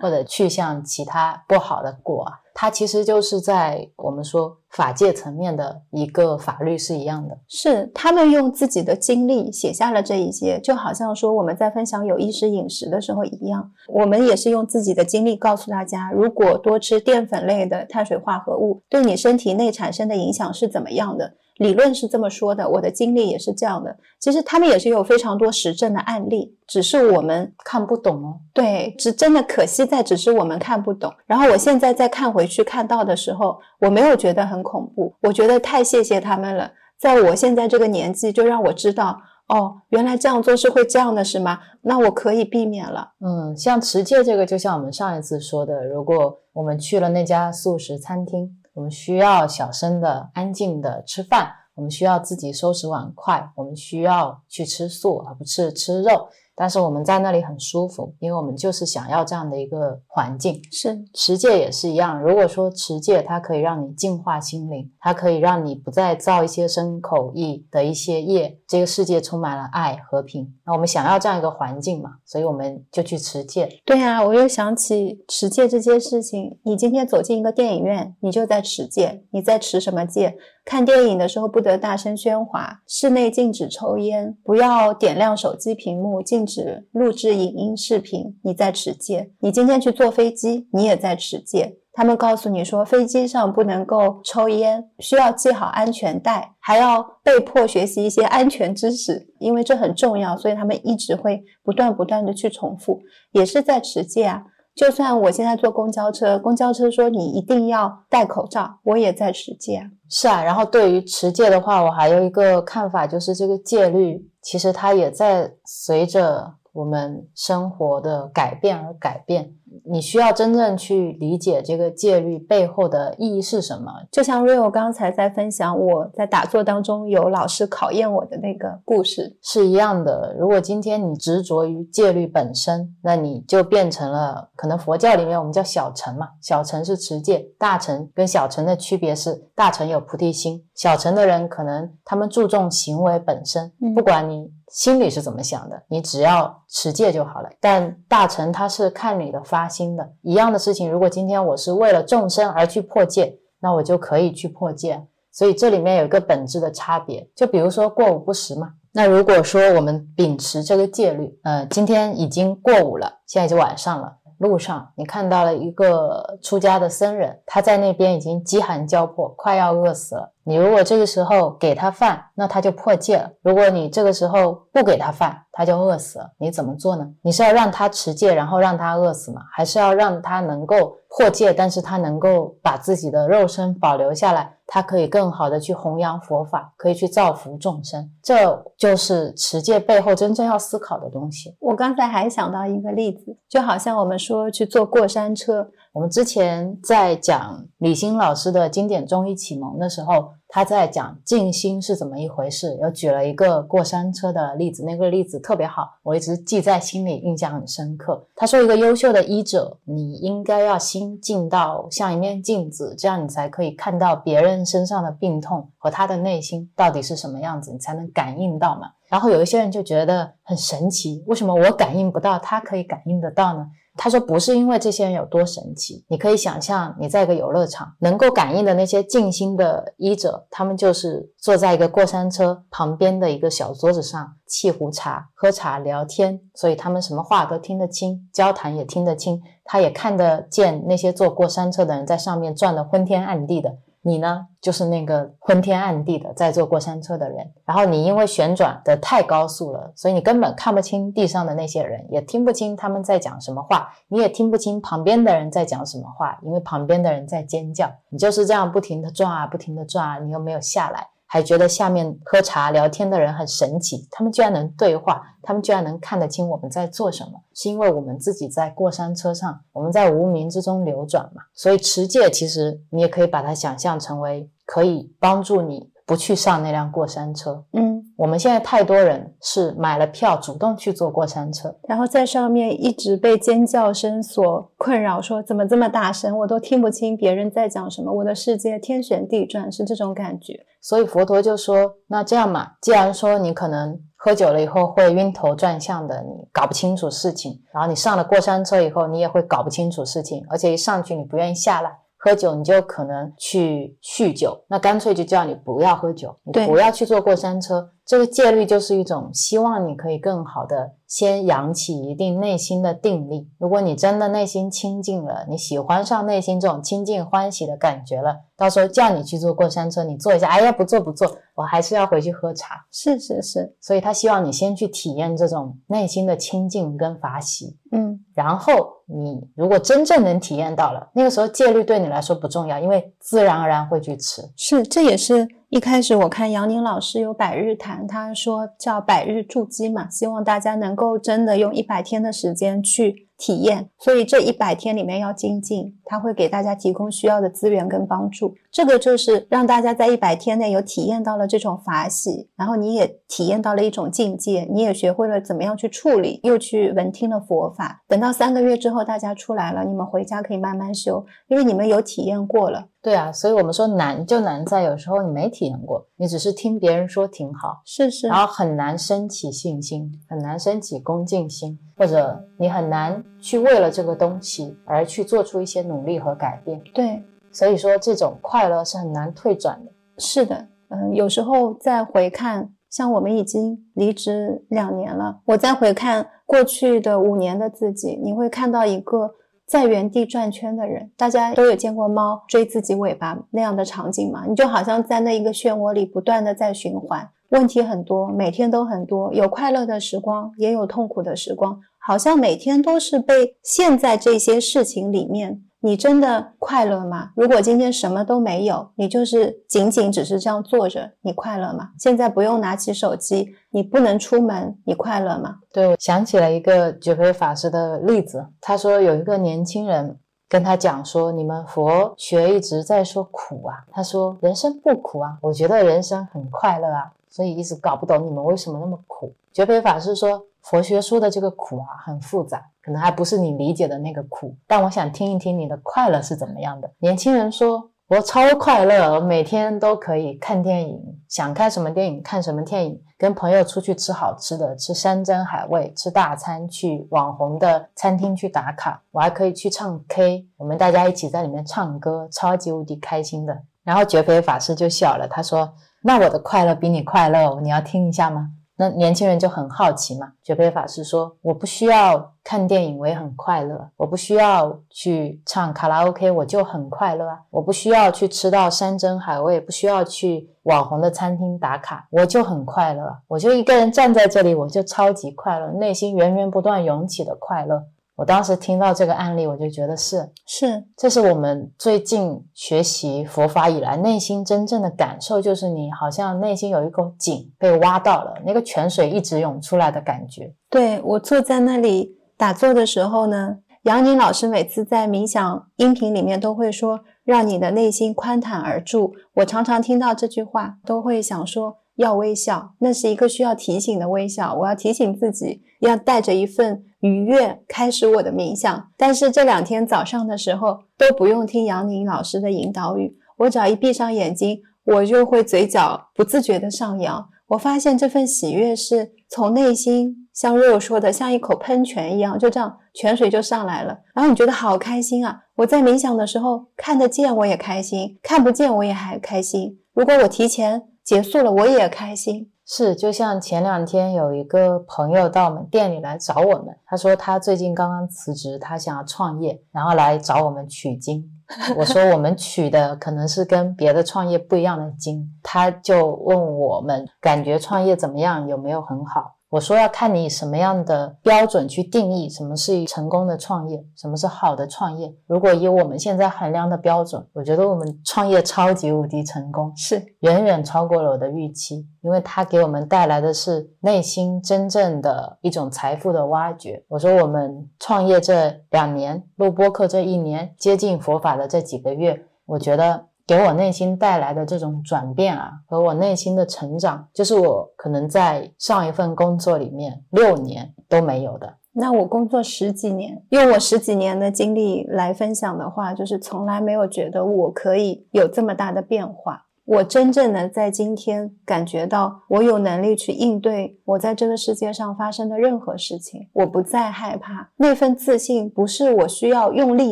或者去向其他不好的果啊。它其实就是在我们说法界层面的一个法律是一样的，是他们用自己的经历写下了这一些，就好像说我们在分享有意识饮食的时候一样，我们也是用自己的经历告诉大家，如果多吃淀粉类的碳水化合物，对你身体内产生的影响是怎么样的。理论是这么说的，我的经历也是这样的。其实他们也是有非常多实证的案例，只是我们看不懂哦。对，只真的可惜在只是我们看不懂。然后我现在再看回去看到的时候，我没有觉得很恐怖，我觉得太谢谢他们了。在我现在这个年纪，就让我知道，哦，原来这样做是会这样的，是吗？那我可以避免了。嗯，像持戒这个，就像我们上一次说的，如果我们去了那家素食餐厅。我们需要小声的、安静的吃饭，我们需要自己收拾碗筷，我们需要去吃素而不是吃肉。但是我们在那里很舒服，因为我们就是想要这样的一个环境。是持戒也是一样，如果说持戒它可以让你净化心灵，它可以让你不再造一些身口意的一些业，这个世界充满了爱和平。那我们想要这样一个环境嘛，所以我们就去持戒。对啊，我又想起持戒这件事情。你今天走进一个电影院，你就在持戒。你在持什么戒？看电影的时候不得大声喧哗，室内禁止抽烟，不要点亮手机屏幕，禁止录制影音视频。你在持戒。你今天去坐飞机，你也在持戒。他们告诉你说，飞机上不能够抽烟，需要系好安全带，还要被迫学习一些安全知识，因为这很重要，所以他们一直会不断不断的去重复，也是在持戒啊。就算我现在坐公交车，公交车说你一定要戴口罩，我也在持戒啊。是啊，然后对于持戒的话，我还有一个看法，就是这个戒律其实它也在随着我们生活的改变而改变。你需要真正去理解这个戒律背后的意义是什么。就像 Rio 刚才在分享，我在打坐当中有老师考验我的那个故事是一样的。如果今天你执着于戒律本身，那你就变成了可能佛教里面我们叫小乘嘛。小乘是持戒，大乘跟小乘的区别是，大乘有菩提心，小乘的人可能他们注重行为本身，不管你。心里是怎么想的？你只要持戒就好了。但大乘他是看你的发心的。一样的事情，如果今天我是为了众生而去破戒，那我就可以去破戒。所以这里面有一个本质的差别。就比如说过午不食嘛。那如果说我们秉持这个戒律，呃，今天已经过午了，现在就晚上了。路上你看到了一个出家的僧人，他在那边已经饥寒交迫，快要饿死了。你如果这个时候给他饭，那他就破戒了；如果你这个时候不给他饭，他就饿死了。你怎么做呢？你是要让他持戒，然后让他饿死吗？还是要让他能够破戒，但是他能够把自己的肉身保留下来，他可以更好的去弘扬佛法，可以去造福众生。这就是持戒背后真正要思考的东西。我刚才还想到一个例子，就好像我们说去坐过山车。我们之前在讲李欣老师的经典中医启蒙的时候，他在讲静心是怎么一回事，有举了一个过山车的例子，那个例子特别好，我一直记在心里，印象很深刻。他说，一个优秀的医者，你应该要心静到像一面镜子，这样你才可以看到别人身上的病痛和他的内心到底是什么样子，你才能感应到嘛。然后有一些人就觉得很神奇，为什么我感应不到，他可以感应得到呢？他说：“不是因为这些人有多神奇，你可以想象，你在一个游乐场，能够感应的那些静心的医者，他们就是坐在一个过山车旁边的一个小桌子上，沏壶茶、喝茶、聊天，所以他们什么话都听得清，交谈也听得清，他也看得见那些坐过山车的人在上面转得昏天暗地的。”你呢，就是那个昏天暗地的在坐过山车的人，然后你因为旋转的太高速了，所以你根本看不清地上的那些人，也听不清他们在讲什么话，你也听不清旁边的人在讲什么话，因为旁边的人在尖叫。你就是这样不停的转啊，不停的转啊，你又没有下来。还觉得下面喝茶聊天的人很神奇，他们居然能对话，他们居然能看得清我们在做什么，是因为我们自己在过山车上，我们在无名之中流转嘛。所以持戒其实你也可以把它想象成为可以帮助你不去上那辆过山车。嗯。我们现在太多人是买了票，主动去坐过山车，然后在上面一直被尖叫声所困扰，说怎么这么大声，我都听不清别人在讲什么，我的世界天旋地转，是这种感觉。所以佛陀就说：“那这样嘛，既然说你可能喝酒了以后会晕头转向的，你搞不清楚事情，然后你上了过山车以后，你也会搞不清楚事情，而且一上去你不愿意下来。”喝酒你就可能去酗酒，那干脆就叫你不要喝酒，你不要去坐过山车。这个戒律就是一种希望你可以更好的先养起一定内心的定力。如果你真的内心清净了，你喜欢上内心这种清净欢喜的感觉了，到时候叫你去坐过山车，你坐一下，哎呀不坐不坐，我还是要回去喝茶。是是是，所以他希望你先去体验这种内心的清净跟法喜，嗯，然后。你如果真正能体验到了，那个时候戒律对你来说不重要，因为自然而然会去吃。是，这也是一开始我看杨宁老师有百日谈，他说叫百日筑基嘛，希望大家能够真的用一百天的时间去。体验，所以这一百天里面要精进，他会给大家提供需要的资源跟帮助。这个就是让大家在一百天内有体验到了这种法喜，然后你也体验到了一种境界，你也学会了怎么样去处理，又去闻听了佛法。等到三个月之后，大家出来了，你们回家可以慢慢修，因为你们有体验过了。对啊，所以我们说难就难在有时候你没体验过，你只是听别人说挺好，是是，然后很难升起信心，很难升起恭敬心，或者你很难去为了这个东西而去做出一些努力和改变。对，所以说这种快乐是很难退转的。是的，嗯，有时候再回看，像我们已经离职两年了，我再回看过去的五年的自己，你会看到一个在原地转圈的人。大家都有见过猫追自己尾巴那样的场景吗？你就好像在那一个漩涡里不断的在循环，问题很多，每天都很多，有快乐的时光，也有痛苦的时光，好像每天都是被陷在这些事情里面。你真的快乐吗？如果今天什么都没有，你就是仅仅只是这样坐着，你快乐吗？现在不用拿起手机，你不能出门，你快乐吗？对，我想起了一个觉培法师的例子，他说有一个年轻人跟他讲说：“你们佛学一直在说苦啊。”他说：“人生不苦啊，我觉得人生很快乐啊，所以一直搞不懂你们为什么那么苦。”觉培法师说。佛学说的这个苦啊，很复杂，可能还不是你理解的那个苦。但我想听一听你的快乐是怎么样的。年轻人说：“我超快乐，我每天都可以看电影，想看什么电影看什么电影，跟朋友出去吃好吃的，吃山珍海味，吃大餐，去网红的餐厅去打卡，我还可以去唱 K，我们大家一起在里面唱歌，超级无敌开心的。”然后觉非法师就笑了，他说：“那我的快乐比你快乐，你要听一下吗？”那年轻人就很好奇嘛。觉培法师说：“我不需要看电影，我也很快乐；我不需要去唱卡拉 OK，我就很快乐啊！我不需要去吃到山珍海味，不需要去网红的餐厅打卡，我就很快乐。我就一个人站在这里，我就超级快乐，内心源源不断涌起的快乐。”我当时听到这个案例，我就觉得是是，这是我们最近学习佛法以来内心真正的感受，就是你好像内心有一口井被挖到了，那个泉水一直涌出来的感觉。对我坐在那里打坐的时候呢，杨宁老师每次在冥想音频里面都会说，让你的内心宽坦而住。我常常听到这句话，都会想说。要微笑，那是一个需要提醒的微笑。我要提醒自己，要带着一份愉悦开始我的冥想。但是这两天早上的时候都不用听杨宁老师的引导语，我只要一闭上眼睛，我就会嘴角不自觉的上扬。我发现这份喜悦是从内心，像瑞欧说的，像一口喷泉一样，就这样泉水就上来了。然后你觉得好开心啊！我在冥想的时候看得见我也开心，看不见我也还开心。如果我提前。结束了，我也开心。是，就像前两天有一个朋友到我们店里来找我们，他说他最近刚刚辞职，他想要创业，然后来找我们取经。我说我们取的可能是跟别的创业不一样的经，他就问我们感觉创业怎么样，有没有很好。我说要看你什么样的标准去定义什么是成功的创业，什么是好的创业。如果以我们现在衡量的标准，我觉得我们创业超级无敌成功，是远远超过了我的预期，因为它给我们带来的是内心真正的一种财富的挖掘。我说我们创业这两年，录播课这一年，接近佛法的这几个月，我觉得。给我内心带来的这种转变啊，和我内心的成长，就是我可能在上一份工作里面六年都没有的。那我工作十几年，用我十几年的经历来分享的话，就是从来没有觉得我可以有这么大的变化。我真正的在今天感觉到，我有能力去应对我在这个世界上发生的任何事情，我不再害怕。那份自信不是我需要用力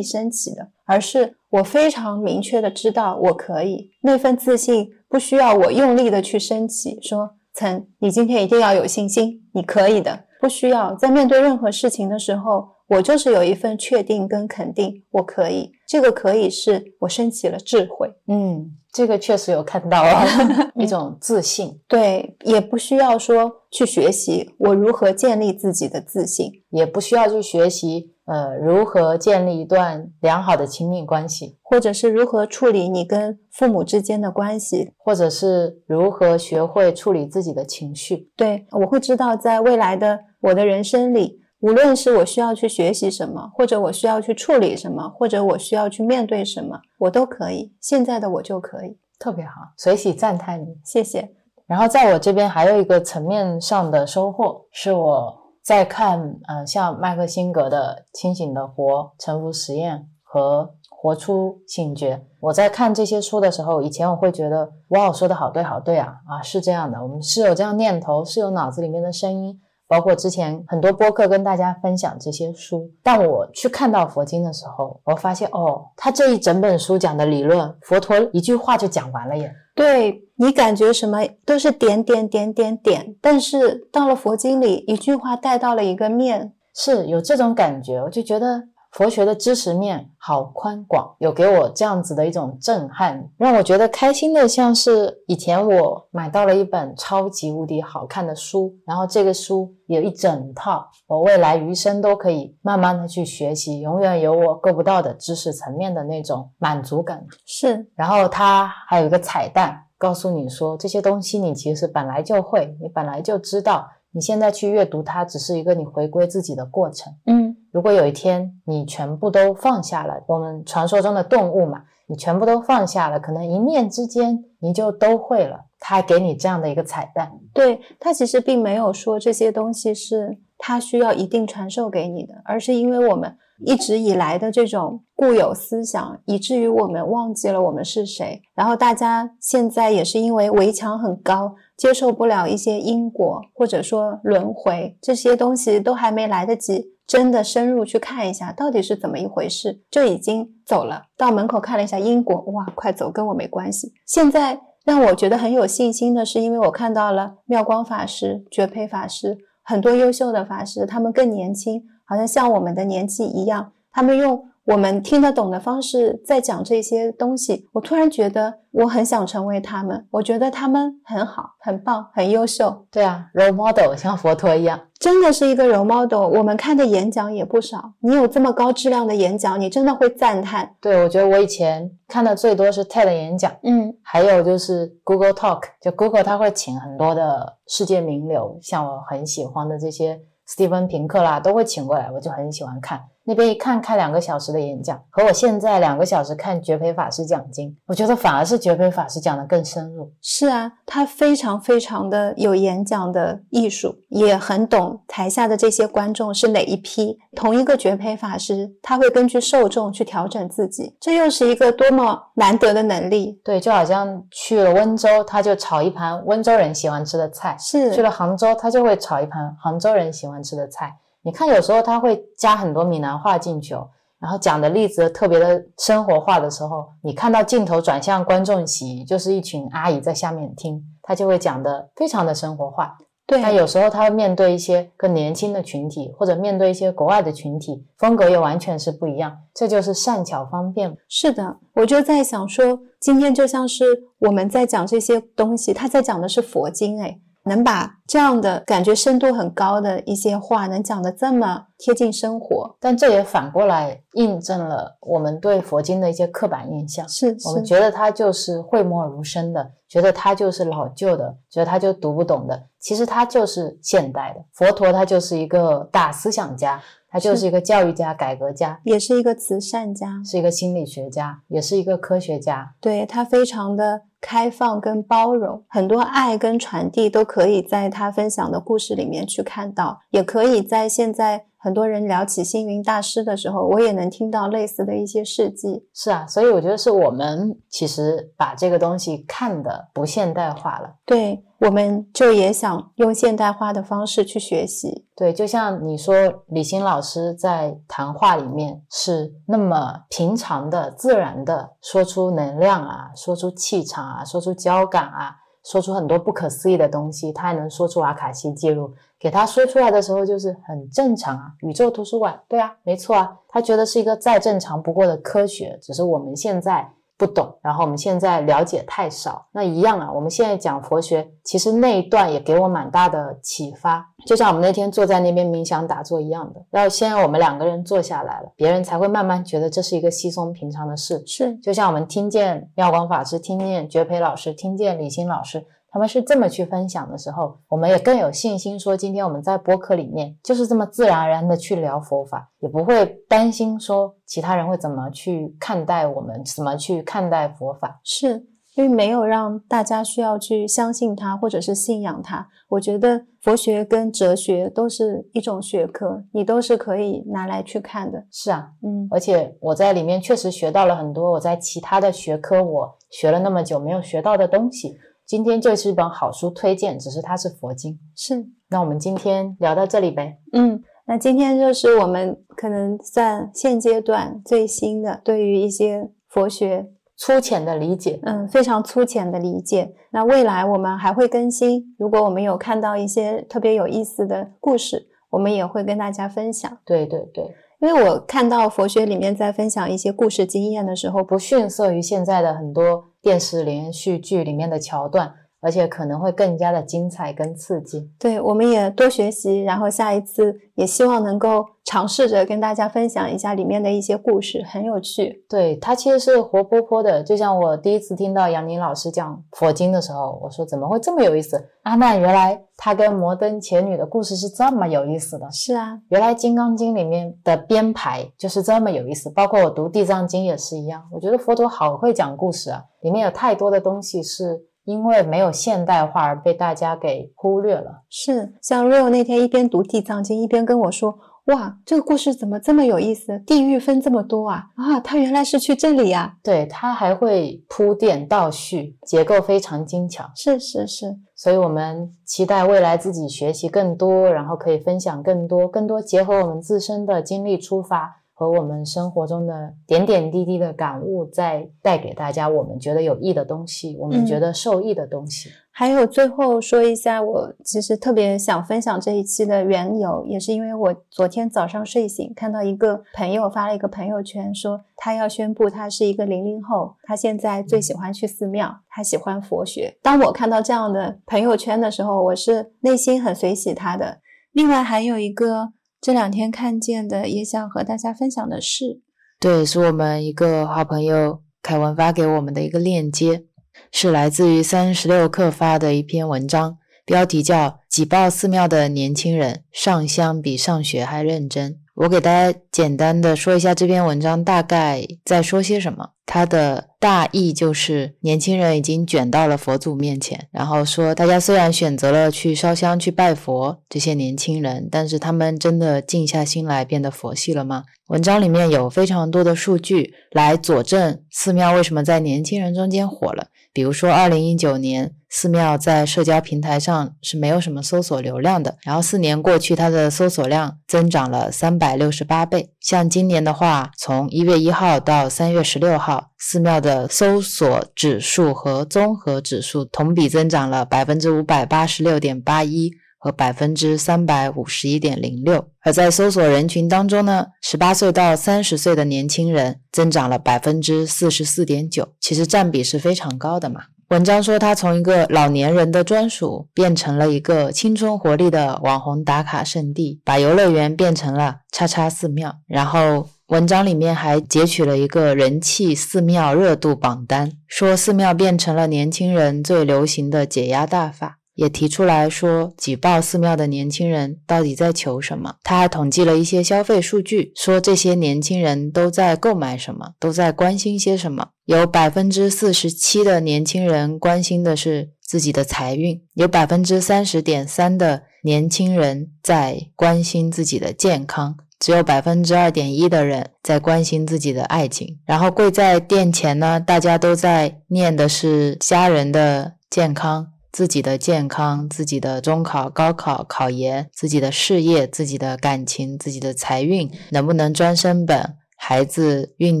升起的，而是我非常明确的知道我可以。那份自信不需要我用力的去升起，说曾，你今天一定要有信心，你可以的。不需要在面对任何事情的时候，我就是有一份确定跟肯定，我可以。这个可以是我升起了智慧，嗯。这个确实有看到啊，一种自信。对，也不需要说去学习我如何建立自己的自信，也不需要去学习呃如何建立一段良好的亲密关系，或者是如何处理你跟父母之间的关系，或者是如何学会处理自己的情绪。对，我会知道在未来的我的人生里。无论是我需要去学习什么，或者我需要去处理什么，或者我需要去面对什么，我都可以。现在的我就可以，特别好，随喜赞叹你，谢谢。然后在我这边还有一个层面上的收获，是我在看，呃，像麦克辛格的《清醒的活》、沉浮实验和。活出醒觉。我在看这些书的时候，以前我会觉得，哇，说的好对，好对啊，啊，是这样的，我们是有这样念头，是有脑子里面的声音。包括之前很多播客跟大家分享这些书，但我去看到佛经的时候，我发现哦，他这一整本书讲的理论，佛陀一句话就讲完了耶。对你感觉什么都是点点点点点，但是到了佛经里，一句话带到了一个面，是有这种感觉，我就觉得。佛学的知识面好宽广，有给我这样子的一种震撼，让我觉得开心的，像是以前我买到了一本超级无敌好看的书，然后这个书有一整套，我未来余生都可以慢慢的去学习，永远有我够不到的知识层面的那种满足感。是，然后它还有一个彩蛋，告诉你说这些东西你其实本来就会，你本来就知道，你现在去阅读它只是一个你回归自己的过程。嗯。如果有一天你全部都放下了，我们传说中的动物嘛，你全部都放下了，可能一念之间你就都会了。他还给你这样的一个彩蛋，对他其实并没有说这些东西是他需要一定传授给你的，而是因为我们一直以来的这种固有思想，以至于我们忘记了我们是谁。然后大家现在也是因为围墙很高，接受不了一些因果或者说轮回这些东西，都还没来得及。真的深入去看一下，到底是怎么一回事，就已经走了。到门口看了一下因果，哇，快走，跟我没关系。现在让我觉得很有信心的是，因为我看到了妙光法师、觉培法师，很多优秀的法师，他们更年轻，好像像我们的年纪一样，他们用。我们听得懂的方式在讲这些东西，我突然觉得我很想成为他们。我觉得他们很好、很棒、很优秀。对啊，role model 像佛陀一样，真的是一个 role model。我们看的演讲也不少，你有这么高质量的演讲，你真的会赞叹。对，我觉得我以前看的最多是 TED 演讲，嗯，还有就是 Google Talk，就 Google 它会请很多的世界名流，像我很喜欢的这些斯蒂芬平克啦，都会请过来，我就很喜欢看。那边一看，开两个小时的演讲，和我现在两个小时看绝培法师讲经，我觉得反而是绝培法师讲的更深入。是啊，他非常非常的有演讲的艺术，也很懂台下的这些观众是哪一批。同一个绝培法师，他会根据受众去调整自己，这又是一个多么难得的能力。对，就好像去了温州，他就炒一盘温州人喜欢吃的菜；是去了杭州，他就会炒一盘杭州人喜欢吃的菜。你看，有时候他会加很多闽南话进去哦，然后讲的例子特别的生活化的时候，你看到镜头转向观众席，就是一群阿姨在下面听，他就会讲的非常的生活化。对，那有时候他会面对一些更年轻的群体，或者面对一些国外的群体，风格又完全是不一样。这就是善巧方便。是的，我就在想说，今天就像是我们在讲这些东西，他在讲的是佛经，哎。能把这样的感觉深度很高的一些话，能讲得这么贴近生活，但这也反过来印证了我们对佛经的一些刻板印象。是我们觉得它就是讳莫如深的，觉得它就是老旧的，觉得它就读不懂的。其实它就是现代的。佛陀他就是一个大思想家，他就是一个教育家、改革家，也是一个慈善家，是一个心理学家，也是一个科学家。对他非常的。开放跟包容，很多爱跟传递都可以在他分享的故事里面去看到，也可以在现在很多人聊起星云大师的时候，我也能听到类似的一些事迹。是啊，所以我觉得是我们其实把这个东西看的不现代化了。对。我们就也想用现代化的方式去学习，对，就像你说，李欣老师在谈话里面是那么平常的、自然的说出能量啊，说出气场啊，说出交感啊，说出很多不可思议的东西，他还能说出阿卡西记录，给他说出来的时候就是很正常啊。宇宙图书馆，对啊，没错啊，他觉得是一个再正常不过的科学，只是我们现在。不懂，然后我们现在了解太少，那一样啊。我们现在讲佛学，其实那一段也给我蛮大的启发，就像我们那天坐在那边冥想打坐一样的。要先我们两个人坐下来了，别人才会慢慢觉得这是一个稀松平常的事。是，就像我们听见妙光法师，听见觉培老师，听见李欣老师。他们是这么去分享的时候，我们也更有信心说，今天我们在播客里面就是这么自然而然的去聊佛法，也不会担心说其他人会怎么去看待我们，怎么去看待佛法。是，因为没有让大家需要去相信它或者是信仰它。我觉得佛学跟哲学都是一种学科，你都是可以拿来去看的。是啊，嗯，而且我在里面确实学到了很多我在其他的学科我学了那么久没有学到的东西。今天这是一本好书推荐，只是它是佛经。是。那我们今天聊到这里呗。嗯，那今天就是我们可能在现阶段最新的对于一些佛学粗浅的理解，嗯，非常粗浅的理解。那未来我们还会更新，如果我们有看到一些特别有意思的故事，我们也会跟大家分享。对对对。因为我看到佛学里面在分享一些故事经验的时候，不逊色于现在的很多电视连续剧里面的桥段。而且可能会更加的精彩跟刺激。对，我们也多学习，然后下一次也希望能够尝试着跟大家分享一下里面的一些故事，很有趣。对，它其实是活泼泼的，就像我第一次听到杨宁老师讲佛经的时候，我说怎么会这么有意思啊？那原来他跟摩登前女的故事是这么有意思的。是啊，原来《金刚经》里面的编排就是这么有意思，包括我读《地藏经》也是一样。我觉得佛陀好会讲故事啊，里面有太多的东西是。因为没有现代化而被大家给忽略了。是，像 Rio 那天一边读《地藏经》一边跟我说：“哇，这个故事怎么这么有意思？地狱分这么多啊！啊，他原来是去这里呀。”对他还会铺垫倒叙，结构非常精巧。是是是，所以我们期待未来自己学习更多，然后可以分享更多，更多结合我们自身的经历出发。和我们生活中的点点滴滴的感悟，再带给大家我们觉得有益的东西，我们觉得受益的东西。还有最后说一下，我其实特别想分享这一期的缘由，也是因为我昨天早上睡醒，看到一个朋友发了一个朋友圈，说他要宣布他是一个零零后，他现在最喜欢去寺庙，他喜欢佛学。当我看到这样的朋友圈的时候，我是内心很随喜他的。另外还有一个。这两天看见的，也想和大家分享的是，对，是我们一个好朋友凯文发给我们的一个链接，是来自于三十六氪发的一篇文章，标题叫《挤爆寺庙的年轻人上香比上学还认真》。我给大家简单的说一下这篇文章大概在说些什么。它的大意就是年轻人已经卷到了佛祖面前，然后说大家虽然选择了去烧香去拜佛，这些年轻人，但是他们真的静下心来变得佛系了吗？文章里面有非常多的数据来佐证寺庙为什么在年轻人中间火了。比如说，二零一九年寺庙在社交平台上是没有什么搜索流量的，然后四年过去，它的搜索量增长了三百六十八倍。像今年的话，从一月一号到三月十六号，寺庙的搜索指数和综合指数同比增长了百分之五百八十六点八一。和百分之三百五十一点零六，而在搜索人群当中呢，十八岁到三十岁的年轻人增长了百分之四十四点九，其实占比是非常高的嘛。文章说，他从一个老年人的专属变成了一个青春活力的网红打卡圣地，把游乐园变成了叉叉寺庙。然后文章里面还截取了一个人气寺庙热度榜单，说寺庙变成了年轻人最流行的解压大法。也提出来说，挤爆寺庙的年轻人到底在求什么？他还统计了一些消费数据，说这些年轻人都在购买什么，都在关心些什么。有百分之四十七的年轻人关心的是自己的财运，有百分之三十点三的年轻人在关心自己的健康，只有百分之二点一的人在关心自己的爱情。然后跪在殿前呢，大家都在念的是家人的健康。自己的健康、自己的中考、高考、考研、自己的事业、自己的感情、自己的财运，能不能专升本？孩子孕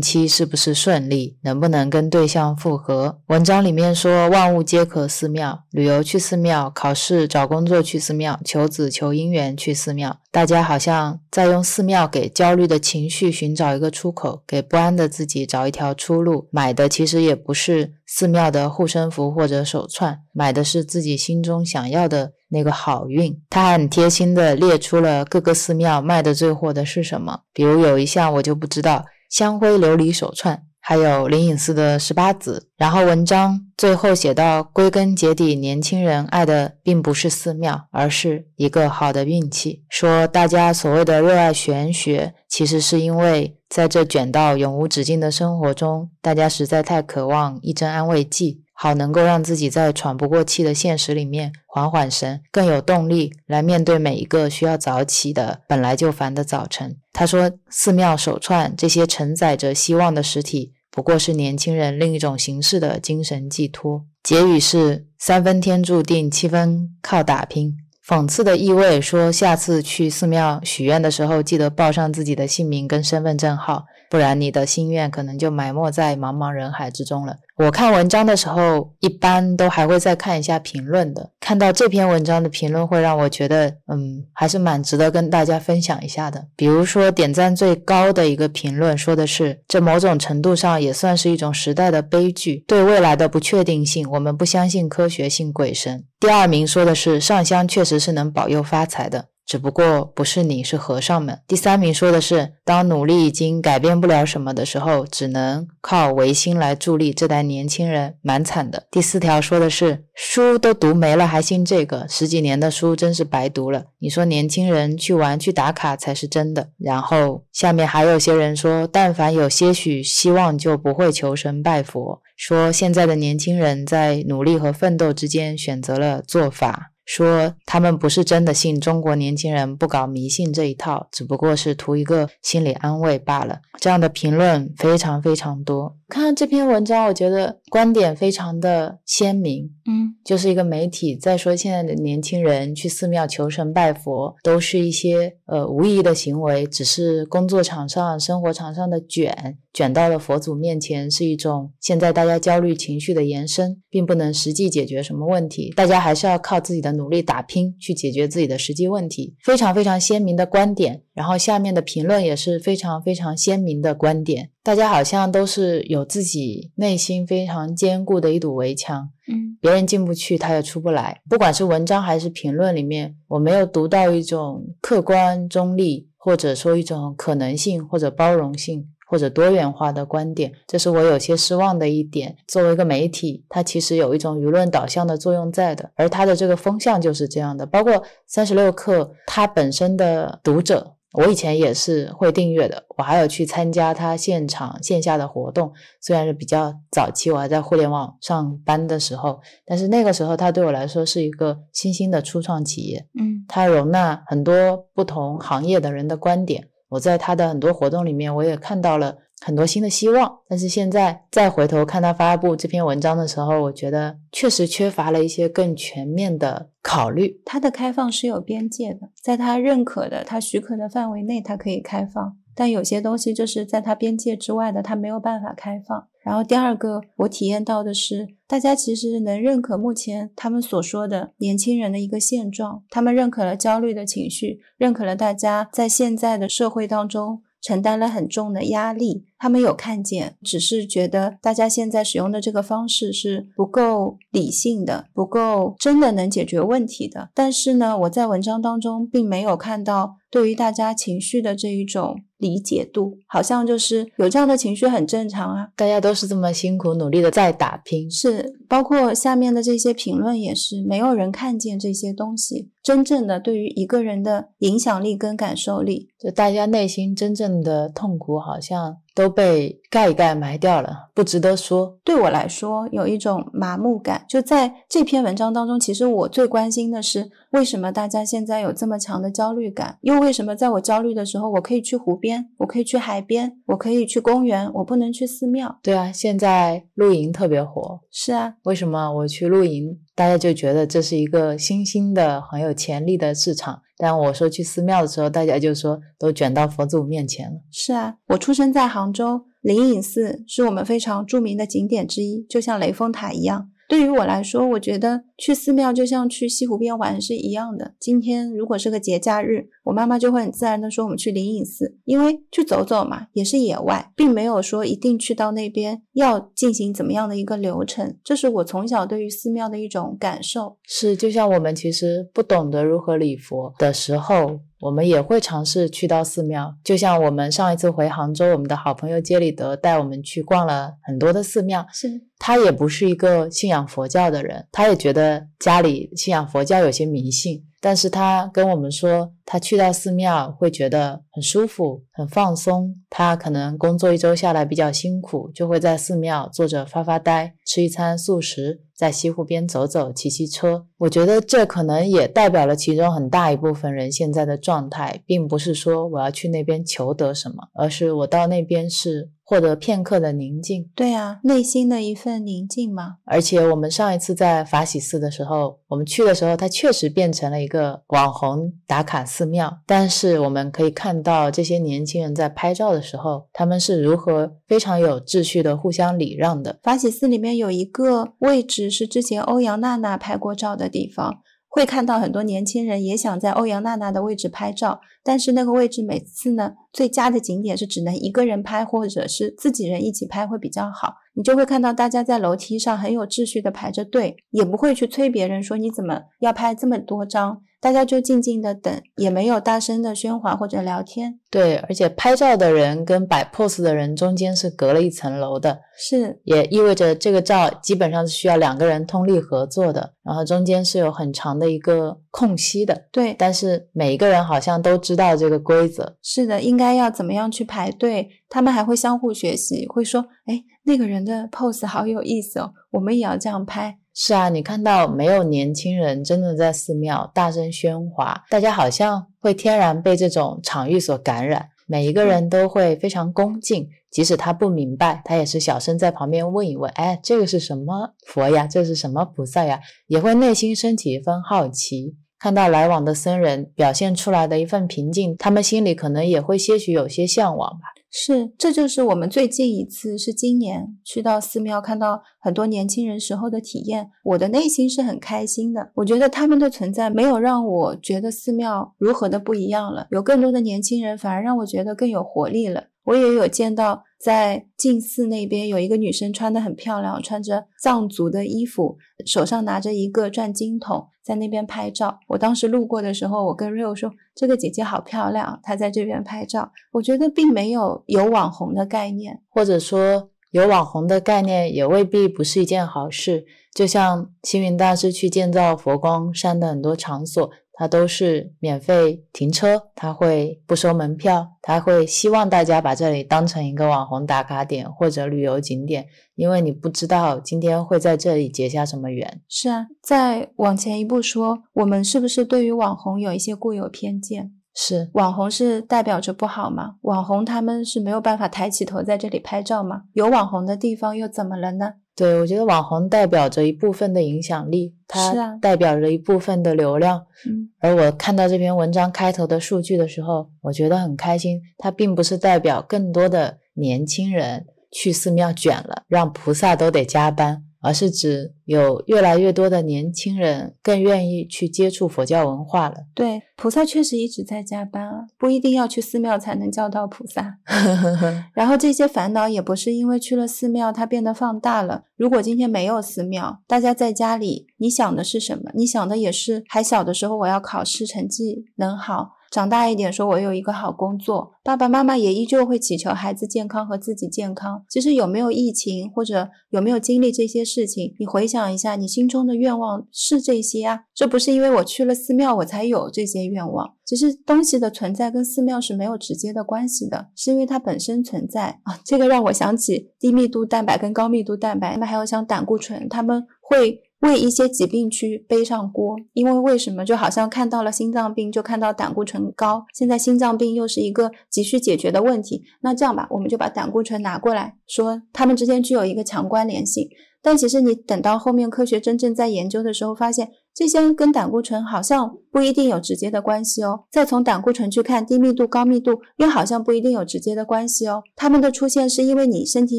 期是不是顺利？能不能跟对象复合？文章里面说，万物皆可寺庙，旅游去寺庙，考试找工作去寺庙，求子求姻缘去寺庙。大家好像在用寺庙给焦虑的情绪寻找一个出口，给不安的自己找一条出路。买的其实也不是寺庙的护身符或者手串，买的是自己心中想要的。那个好运，他很贴心的列出了各个寺庙卖的最火的是什么。比如有一项我就不知道，香灰琉璃手串，还有灵隐寺的十八子。然后文章最后写到，归根结底，年轻人爱的并不是寺庙，而是一个好的运气。说大家所谓的热爱玄学，其实是因为在这卷到永无止境的生活中，大家实在太渴望一针安慰剂。好能够让自己在喘不过气的现实里面缓缓神，更有动力来面对每一个需要早起的本来就烦的早晨。他说，寺庙手串这些承载着希望的实体，不过是年轻人另一种形式的精神寄托。结语是三分天注定，七分靠打拼。讽刺的意味说，下次去寺庙许愿的时候，记得报上自己的姓名跟身份证号。不然你的心愿可能就埋没在茫茫人海之中了。我看文章的时候，一般都还会再看一下评论的。看到这篇文章的评论，会让我觉得，嗯，还是蛮值得跟大家分享一下的。比如说，点赞最高的一个评论说的是，这某种程度上也算是一种时代的悲剧，对未来的不确定性，我们不相信科学，信鬼神。第二名说的是，上香确实是能保佑发财的。只不过不是你是和尚们。第三名说的是，当努力已经改变不了什么的时候，只能靠唯心来助力。这代年轻人蛮惨的。第四条说的是，书都读没了还信这个，十几年的书真是白读了。你说年轻人去玩去打卡才是真的。然后下面还有些人说，但凡有些许希望，就不会求神拜佛。说现在的年轻人在努力和奋斗之间选择了做法。说他们不是真的信中国年轻人不搞迷信这一套，只不过是图一个心理安慰罢了。这样的评论非常非常多。看到这篇文章，我觉得观点非常的鲜明。嗯，就是一个媒体在说现在的年轻人去寺庙求神拜佛，都是一些呃无意义的行为，只是工作场上、生活场上的卷，卷到了佛祖面前，是一种现在大家焦虑情绪的延伸，并不能实际解决什么问题。大家还是要靠自己的努力打拼去解决自己的实际问题。非常非常鲜明的观点。然后下面的评论也是非常非常鲜明的观点，大家好像都是有自己内心非常坚固的一堵围墙，嗯，别人进不去，他也出不来。不管是文章还是评论里面，我没有读到一种客观中立，或者说一种可能性或者包容性。或者多元化的观点，这是我有些失望的一点。作为一个媒体，它其实有一种舆论导向的作用在的，而它的这个风向就是这样的。包括三十六氪，它本身的读者，我以前也是会订阅的，我还有去参加他现场线下的活动。虽然是比较早期，我还在互联网上班的时候，但是那个时候他对我来说是一个新兴的初创企业。嗯，他容纳很多不同行业的人的观点。我在他的很多活动里面，我也看到了很多新的希望。但是现在再回头看他发布这篇文章的时候，我觉得确实缺乏了一些更全面的考虑。他的开放是有边界的，在他认可的、他许可的范围内，他可以开放。但有些东西就是在他边界之外的，他没有办法开放。然后第二个，我体验到的是，大家其实能认可目前他们所说的年轻人的一个现状，他们认可了焦虑的情绪，认可了大家在现在的社会当中承担了很重的压力。他们有看见，只是觉得大家现在使用的这个方式是不够理性的，不够真的能解决问题的。但是呢，我在文章当中并没有看到对于大家情绪的这一种理解度，好像就是有这样的情绪很正常啊，大家都是这么辛苦努力的在打拼。是，包括下面的这些评论也是，没有人看见这些东西真正的对于一个人的影响力跟感受力，就大家内心真正的痛苦好像。都被盖一盖埋掉了，不值得说。对我来说，有一种麻木感。就在这篇文章当中，其实我最关心的是，为什么大家现在有这么强的焦虑感？又为什么在我焦虑的时候，我可以去湖边，我可以去海边，我可以去公园，我不能去寺庙？对啊，现在露营特别火。是啊，为什么我去露营，大家就觉得这是一个新兴的、很有潜力的市场？但我说去寺庙的时候，大家就说都卷到佛祖面前了。是啊，我出生在杭州，灵隐寺是我们非常著名的景点之一，就像雷峰塔一样。对于我来说，我觉得去寺庙就像去西湖边玩是一样的。今天如果是个节假日，我妈妈就会很自然的说我们去灵隐寺，因为去走走嘛，也是野外，并没有说一定去到那边要进行怎么样的一个流程。这是我从小对于寺庙的一种感受。是，就像我们其实不懂得如何礼佛的时候。我们也会尝试去到寺庙，就像我们上一次回杭州，我们的好朋友杰里德带我们去逛了很多的寺庙。是他也不是一个信仰佛教的人，他也觉得家里信仰佛教有些迷信。但是他跟我们说，他去到寺庙会觉得很舒服、很放松。他可能工作一周下来比较辛苦，就会在寺庙坐着发发呆，吃一餐素食。在西湖边走走、骑骑车，我觉得这可能也代表了其中很大一部分人现在的状态，并不是说我要去那边求得什么，而是我到那边是。获得片刻的宁静，对啊，内心的一份宁静嘛。而且我们上一次在法喜寺的时候，我们去的时候，它确实变成了一个网红打卡寺庙。但是我们可以看到这些年轻人在拍照的时候，他们是如何非常有秩序的互相礼让的。法喜寺里面有一个位置是之前欧阳娜娜拍过照的地方。会看到很多年轻人也想在欧阳娜娜的位置拍照，但是那个位置每次呢，最佳的景点是只能一个人拍，或者是自己人一起拍会比较好。你就会看到大家在楼梯上很有秩序的排着队，也不会去催别人说你怎么要拍这么多张。大家就静静的等，也没有大声的喧哗或者聊天。对，而且拍照的人跟摆 pose 的人中间是隔了一层楼的，是也意味着这个照基本上是需要两个人通力合作的，然后中间是有很长的一个空隙的。对，但是每一个人好像都知道这个规则。是的，应该要怎么样去排队？他们还会相互学习，会说：“哎，那个人的 pose 好有意思哦，我们也要这样拍。”是啊，你看到没有？年轻人真的在寺庙大声喧哗，大家好像会天然被这种场域所感染。每一个人都会非常恭敬，即使他不明白，他也是小声在旁边问一问：“哎，这个是什么佛呀？这是什么菩萨呀？”也会内心升起一份好奇。看到来往的僧人表现出来的一份平静，他们心里可能也会些许有些向往吧。是，这就是我们最近一次是今年去到寺庙看到很多年轻人时候的体验。我的内心是很开心的，我觉得他们的存在没有让我觉得寺庙如何的不一样了，有更多的年轻人反而让我觉得更有活力了。我也有见到。在静寺那边有一个女生穿的很漂亮，穿着藏族的衣服，手上拿着一个转经筒，在那边拍照。我当时路过的时候，我跟 Rio 说：“这个姐姐好漂亮。”她在这边拍照，我觉得并没有有网红的概念，或者说有网红的概念也未必不是一件好事。就像星云大师去建造佛光山的很多场所。他都是免费停车，它会不收门票，它会希望大家把这里当成一个网红打卡点或者旅游景点，因为你不知道今天会在这里结下什么缘。是啊，再往前一步说，我们是不是对于网红有一些固有偏见？是，网红是代表着不好吗？网红他们是没有办法抬起头在这里拍照吗？有网红的地方又怎么了呢？对，我觉得网红代表着一部分的影响力，它代表着一部分的流量。嗯，而我看到这篇文章开头的数据的时候，我觉得很开心。它并不是代表更多的年轻人去寺庙卷了，让菩萨都得加班。而是指有越来越多的年轻人更愿意去接触佛教文化了。对，菩萨确实一直在加班啊，不一定要去寺庙才能叫到菩萨。然后这些烦恼也不是因为去了寺庙它变得放大了。如果今天没有寺庙，大家在家里，你想的是什么？你想的也是还小的时候我要考试成绩能好。长大一点，说我有一个好工作，爸爸妈妈也依旧会祈求孩子健康和自己健康。其实有没有疫情，或者有没有经历这些事情，你回想一下，你心中的愿望是这些啊？这不是因为我去了寺庙，我才有这些愿望。其实东西的存在跟寺庙是没有直接的关系的，是因为它本身存在啊。这个让我想起低密度蛋白跟高密度蛋白，那么还有像胆固醇，他们会。为一些疾病去背上锅，因为为什么就好像看到了心脏病就看到胆固醇高，现在心脏病又是一个急需解决的问题。那这样吧，我们就把胆固醇拿过来说，它们之间具有一个强关联性。但其实你等到后面科学真正在研究的时候，发现。这些跟胆固醇好像不一定有直接的关系哦。再从胆固醇去看低密度、高密度，又好像不一定有直接的关系哦。它们的出现是因为你身体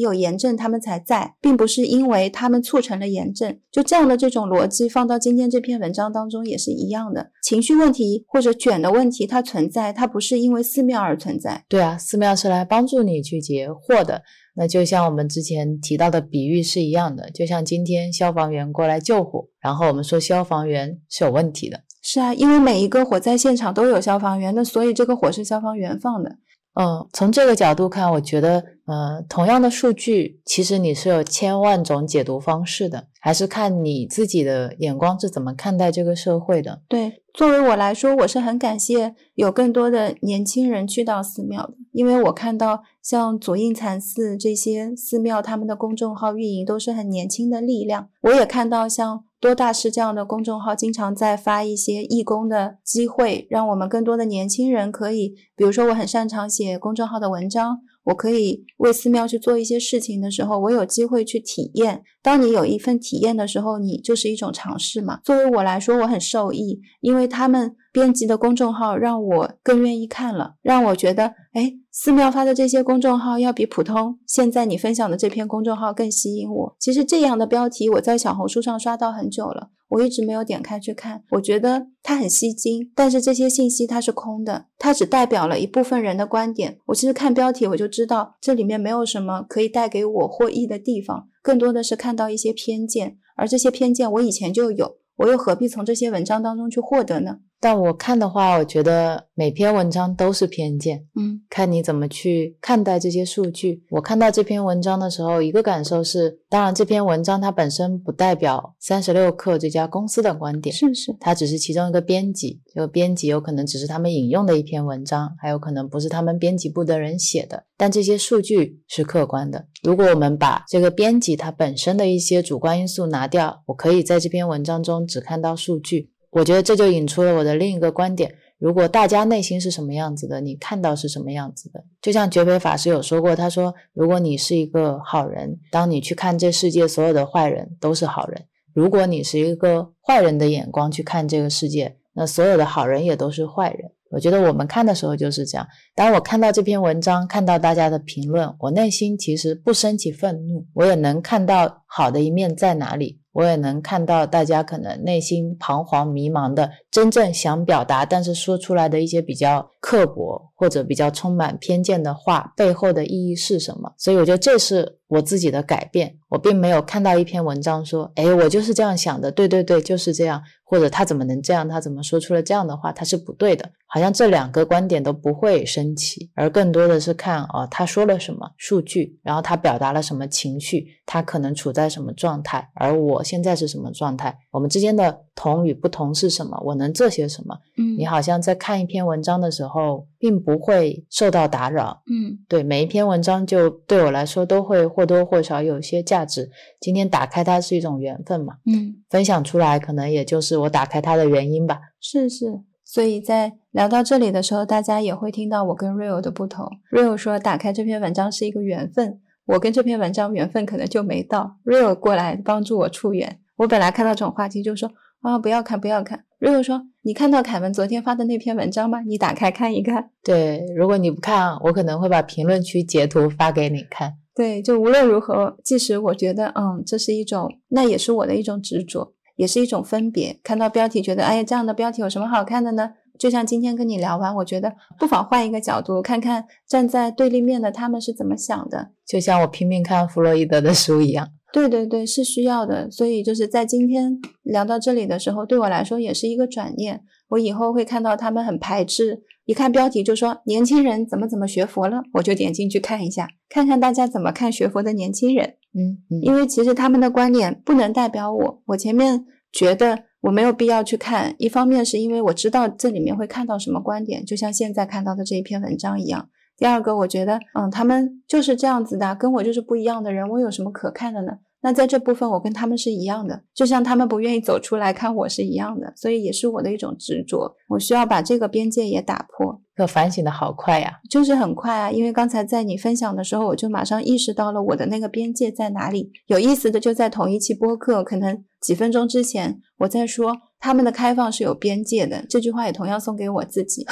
有炎症，它们才在，并不是因为它们促成了炎症。就这样的这种逻辑放到今天这篇文章当中也是一样的。情绪问题或者卷的问题，它存在，它不是因为寺庙而存在。对啊，寺庙是来帮助你去解惑的。那就像我们之前提到的比喻是一样的，就像今天消防员过来救火，然后我们说消防员是有问题的。是啊，因为每一个火灾现场都有消防员，那所以这个火是消防员放的。嗯，从这个角度看，我觉得，呃，同样的数据，其实你是有千万种解读方式的，还是看你自己的眼光是怎么看待这个社会的。对，作为我来说，我是很感谢有更多的年轻人去到寺庙的，因为我看到像左印禅寺这些寺庙，他们的公众号运营都是很年轻的力量。我也看到像。多大师这样的公众号经常在发一些义工的机会，让我们更多的年轻人可以，比如说我很擅长写公众号的文章，我可以为寺庙去做一些事情的时候，我有机会去体验。当你有一份体验的时候，你就是一种尝试嘛。作为我来说，我很受益，因为他们编辑的公众号让我更愿意看了，让我觉得，哎。寺庙发的这些公众号要比普通现在你分享的这篇公众号更吸引我。其实这样的标题我在小红书上刷到很久了，我一直没有点开去看。我觉得它很吸睛，但是这些信息它是空的，它只代表了一部分人的观点。我其实看标题我就知道这里面没有什么可以带给我获益的地方，更多的是看到一些偏见，而这些偏见我以前就有，我又何必从这些文章当中去获得呢？但我看的话，我觉得每篇文章都是偏见，嗯，看你怎么去看待这些数据。我看到这篇文章的时候，一个感受是，当然这篇文章它本身不代表三十六氪这家公司的观点，是是，它只是其中一个编辑，这个编辑有可能只是他们引用的一篇文章，还有可能不是他们编辑部的人写的，但这些数据是客观的。如果我们把这个编辑它本身的一些主观因素拿掉，我可以在这篇文章中只看到数据。我觉得这就引出了我的另一个观点：如果大家内心是什么样子的，你看到是什么样子的。就像觉培法师有说过，他说，如果你是一个好人，当你去看这世界，所有的坏人都是好人；如果你是一个坏人的眼光去看这个世界，那所有的好人也都是坏人。我觉得我们看的时候就是这样。当我看到这篇文章，看到大家的评论，我内心其实不升起愤怒，我也能看到好的一面在哪里。我也能看到大家可能内心彷徨迷茫的，真正想表达，但是说出来的一些比较刻薄或者比较充满偏见的话背后的意义是什么？所以我觉得这是我自己的改变。我并没有看到一篇文章说，哎，我就是这样想的，对对对，就是这样，或者他怎么能这样？他怎么说出了这样的话？他是不对的。好像这两个观点都不会升起，而更多的是看哦，他说了什么数据，然后他表达了什么情绪，他可能处在什么状态，而我现在是什么状态？我们之间的同与不同是什么？我能做些什么？嗯，你好像在看一篇文章的时候，并不会受到打扰。嗯，对，每一篇文章就对我来说都会或多或少有些价值。今天打开它是一种缘分嘛？嗯，分享出来可能也就是我打开它的原因吧。是是。所以在聊到这里的时候，大家也会听到我跟 Real 的不同。Real 说打开这篇文章是一个缘分，我跟这篇文章缘分可能就没到。Real 过来帮助我出缘。我本来看到这种话题就说啊不要看不要看。Real 说你看到凯文昨天发的那篇文章吗？你打开看一看。对，如果你不看，我可能会把评论区截图发给你看。对，就无论如何，即使我觉得嗯这是一种，那也是我的一种执着。也是一种分别。看到标题，觉得哎呀，这样的标题有什么好看的呢？就像今天跟你聊完，我觉得不妨换一个角度，看看站在对立面的他们是怎么想的。就像我拼命看弗洛伊德的书一样。对对对，是需要的。所以就是在今天聊到这里的时候，对我来说也是一个转念。我以后会看到他们很排斥，一看标题就说年轻人怎么怎么学佛了，我就点进去看一下，看看大家怎么看学佛的年轻人。嗯，嗯因为其实他们的观点不能代表我。我前面觉得我没有必要去看，一方面是因为我知道这里面会看到什么观点，就像现在看到的这一篇文章一样。第二个，我觉得，嗯，他们就是这样子的，跟我就是不一样的人，我有什么可看的呢？那在这部分，我跟他们是一样的，就像他们不愿意走出来看我是一样的，所以也是我的一种执着。我需要把这个边界也打破。可反省的好快呀，就是很快啊！因为刚才在你分享的时候，我就马上意识到了我的那个边界在哪里。有意思的就在同一期播客，可能几分钟之前我在说他们的开放是有边界的，这句话也同样送给我自己。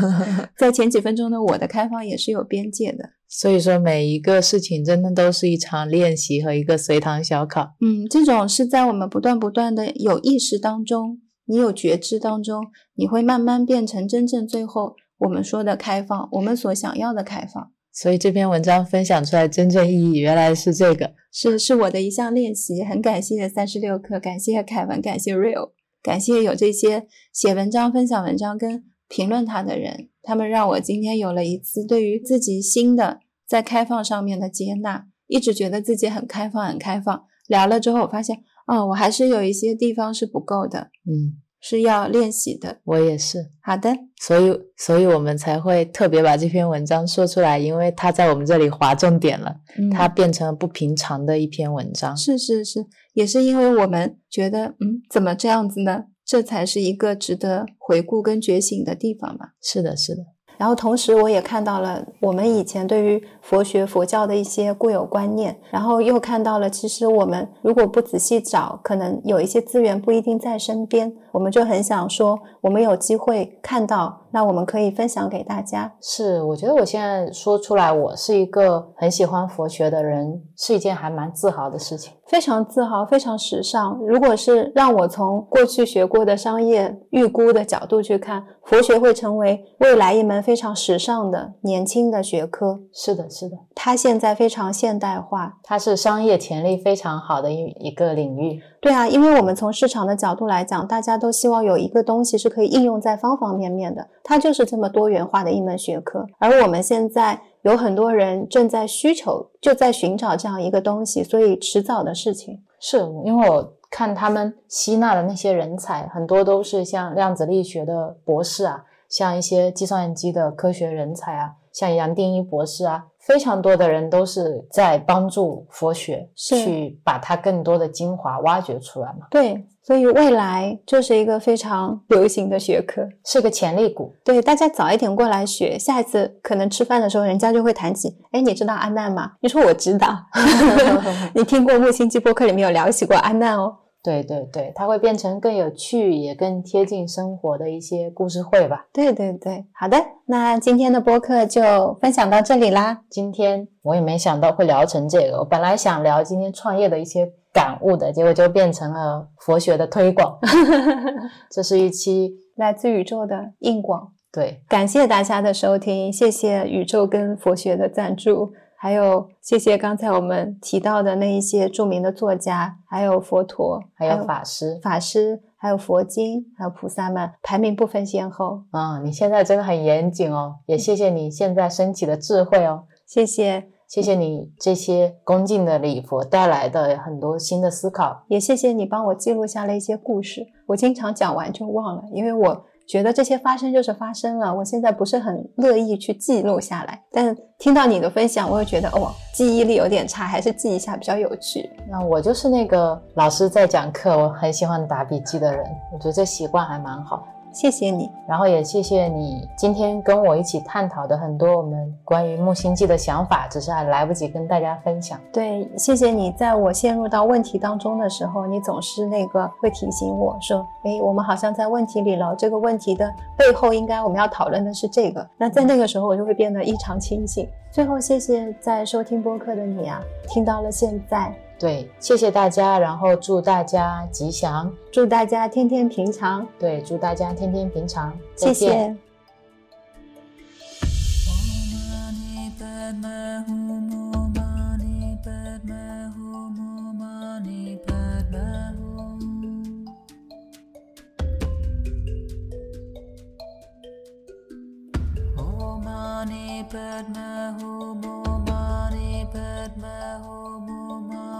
在前几分钟的我的开放也是有边界的。所以说每一个事情真的都是一场练习和一个随堂小考。嗯，这种是在我们不断不断的有意识当中，你有觉知当中，你会慢慢变成真正最后。我们说的开放，我们所想要的开放。所以这篇文章分享出来真正意义，原来是这个，是是我的一项练习。很感谢三十六课，感谢凯文，感谢 Real，感谢有这些写文章、分享文章跟评论他的人。他们让我今天有了一次对于自己新的在开放上面的接纳。一直觉得自己很开放，很开放。聊了之后，我发现，哦，我还是有一些地方是不够的，嗯，是要练习的。我也是。好的，所以，所以我们才会特别把这篇文章说出来，因为它在我们这里划重点了，它变成了不平常的一篇文章。是是是，也是因为我们觉得，嗯，怎么这样子呢？这才是一个值得回顾跟觉醒的地方吧。是的，是的。然后同时，我也看到了我们以前对于佛学佛教的一些固有观念，然后又看到了，其实我们如果不仔细找，可能有一些资源不一定在身边。我们就很想说，我们有机会看到，那我们可以分享给大家。是，我觉得我现在说出来，我是一个很喜欢佛学的人，是一件还蛮自豪的事情。非常自豪，非常时尚。如果是让我从过去学过的商业预估的角度去看，佛学会成为未来一门非常时尚的年轻的学科。是的，是的，它现在非常现代化，它是商业潜力非常好的一一个领域。对啊，因为我们从市场的角度来讲，大家都希望有一个东西是可以应用在方方面面的，它就是这么多元化的一门学科。而我们现在。有很多人正在需求，就在寻找这样一个东西，所以迟早的事情。是因为我看他们吸纳的那些人才，很多都是像量子力学的博士啊，像一些计算机的科学人才啊，像杨定一博士啊。非常多的人都是在帮助佛学去把它更多的精华挖掘出来嘛？对，所以未来就是一个非常流行的学科，是个潜力股。对，大家早一点过来学，下一次可能吃饭的时候，人家就会谈起。哎，你知道安难吗？你说我知道，你听过木星机播客里面有聊起过安难哦。对对对，它会变成更有趣，也更贴近生活的一些故事会吧。对对对，好的，那今天的播客就分享到这里啦。今天我也没想到会聊成这个，我本来想聊今天创业的一些感悟的，结果就变成了佛学的推广。这是一期 来自宇宙的硬广。对，感谢大家的收听，谢谢宇宙跟佛学的赞助。还有，谢谢刚才我们提到的那一些著名的作家，还有佛陀，还有法师，法师，还有佛经，还有菩萨们，排名不分先后。啊，你现在真的很严谨哦，也谢谢你现在升起的智慧哦，谢谢，谢谢你这些恭敬的礼佛带来的很多新的思考，也谢谢你帮我记录下了一些故事，我经常讲完就忘了，因为我。觉得这些发生就是发生了，我现在不是很乐意去记录下来。但听到你的分享，我又觉得哦，记忆力有点差，还是记一下比较有趣。那我就是那个老师在讲课，我很喜欢打笔记的人，我觉得这习惯还蛮好。谢谢你，然后也谢谢你今天跟我一起探讨的很多我们关于木星记的想法，只是还来不及跟大家分享。对，谢谢你，在我陷入到问题当中的时候，你总是那个会提醒我说，哎，我们好像在问题里了，这个问题的背后应该我们要讨论的是这个。那在那个时候，我就会变得异常清醒。最后，谢谢在收听播客的你啊，听到了现在。对谢谢大家然后祝大家吉祥祝大家天天平常对祝大家天天平常再见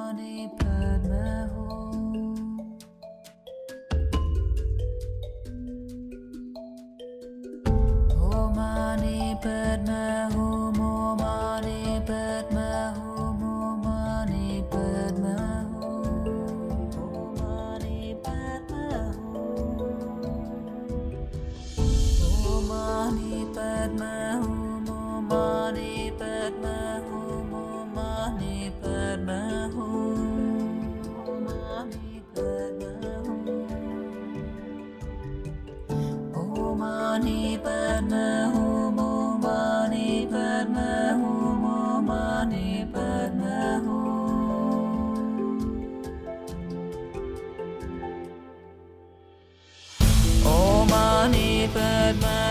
Money, but my home, oh, money, but my home. มาโฮโอมาไม่เกิดมาโฮโอมานี่เปิดมาโฮโมมานี่เปิดมาโฮโมมานี่เปิดมาโฮโอมานี่เปิดมา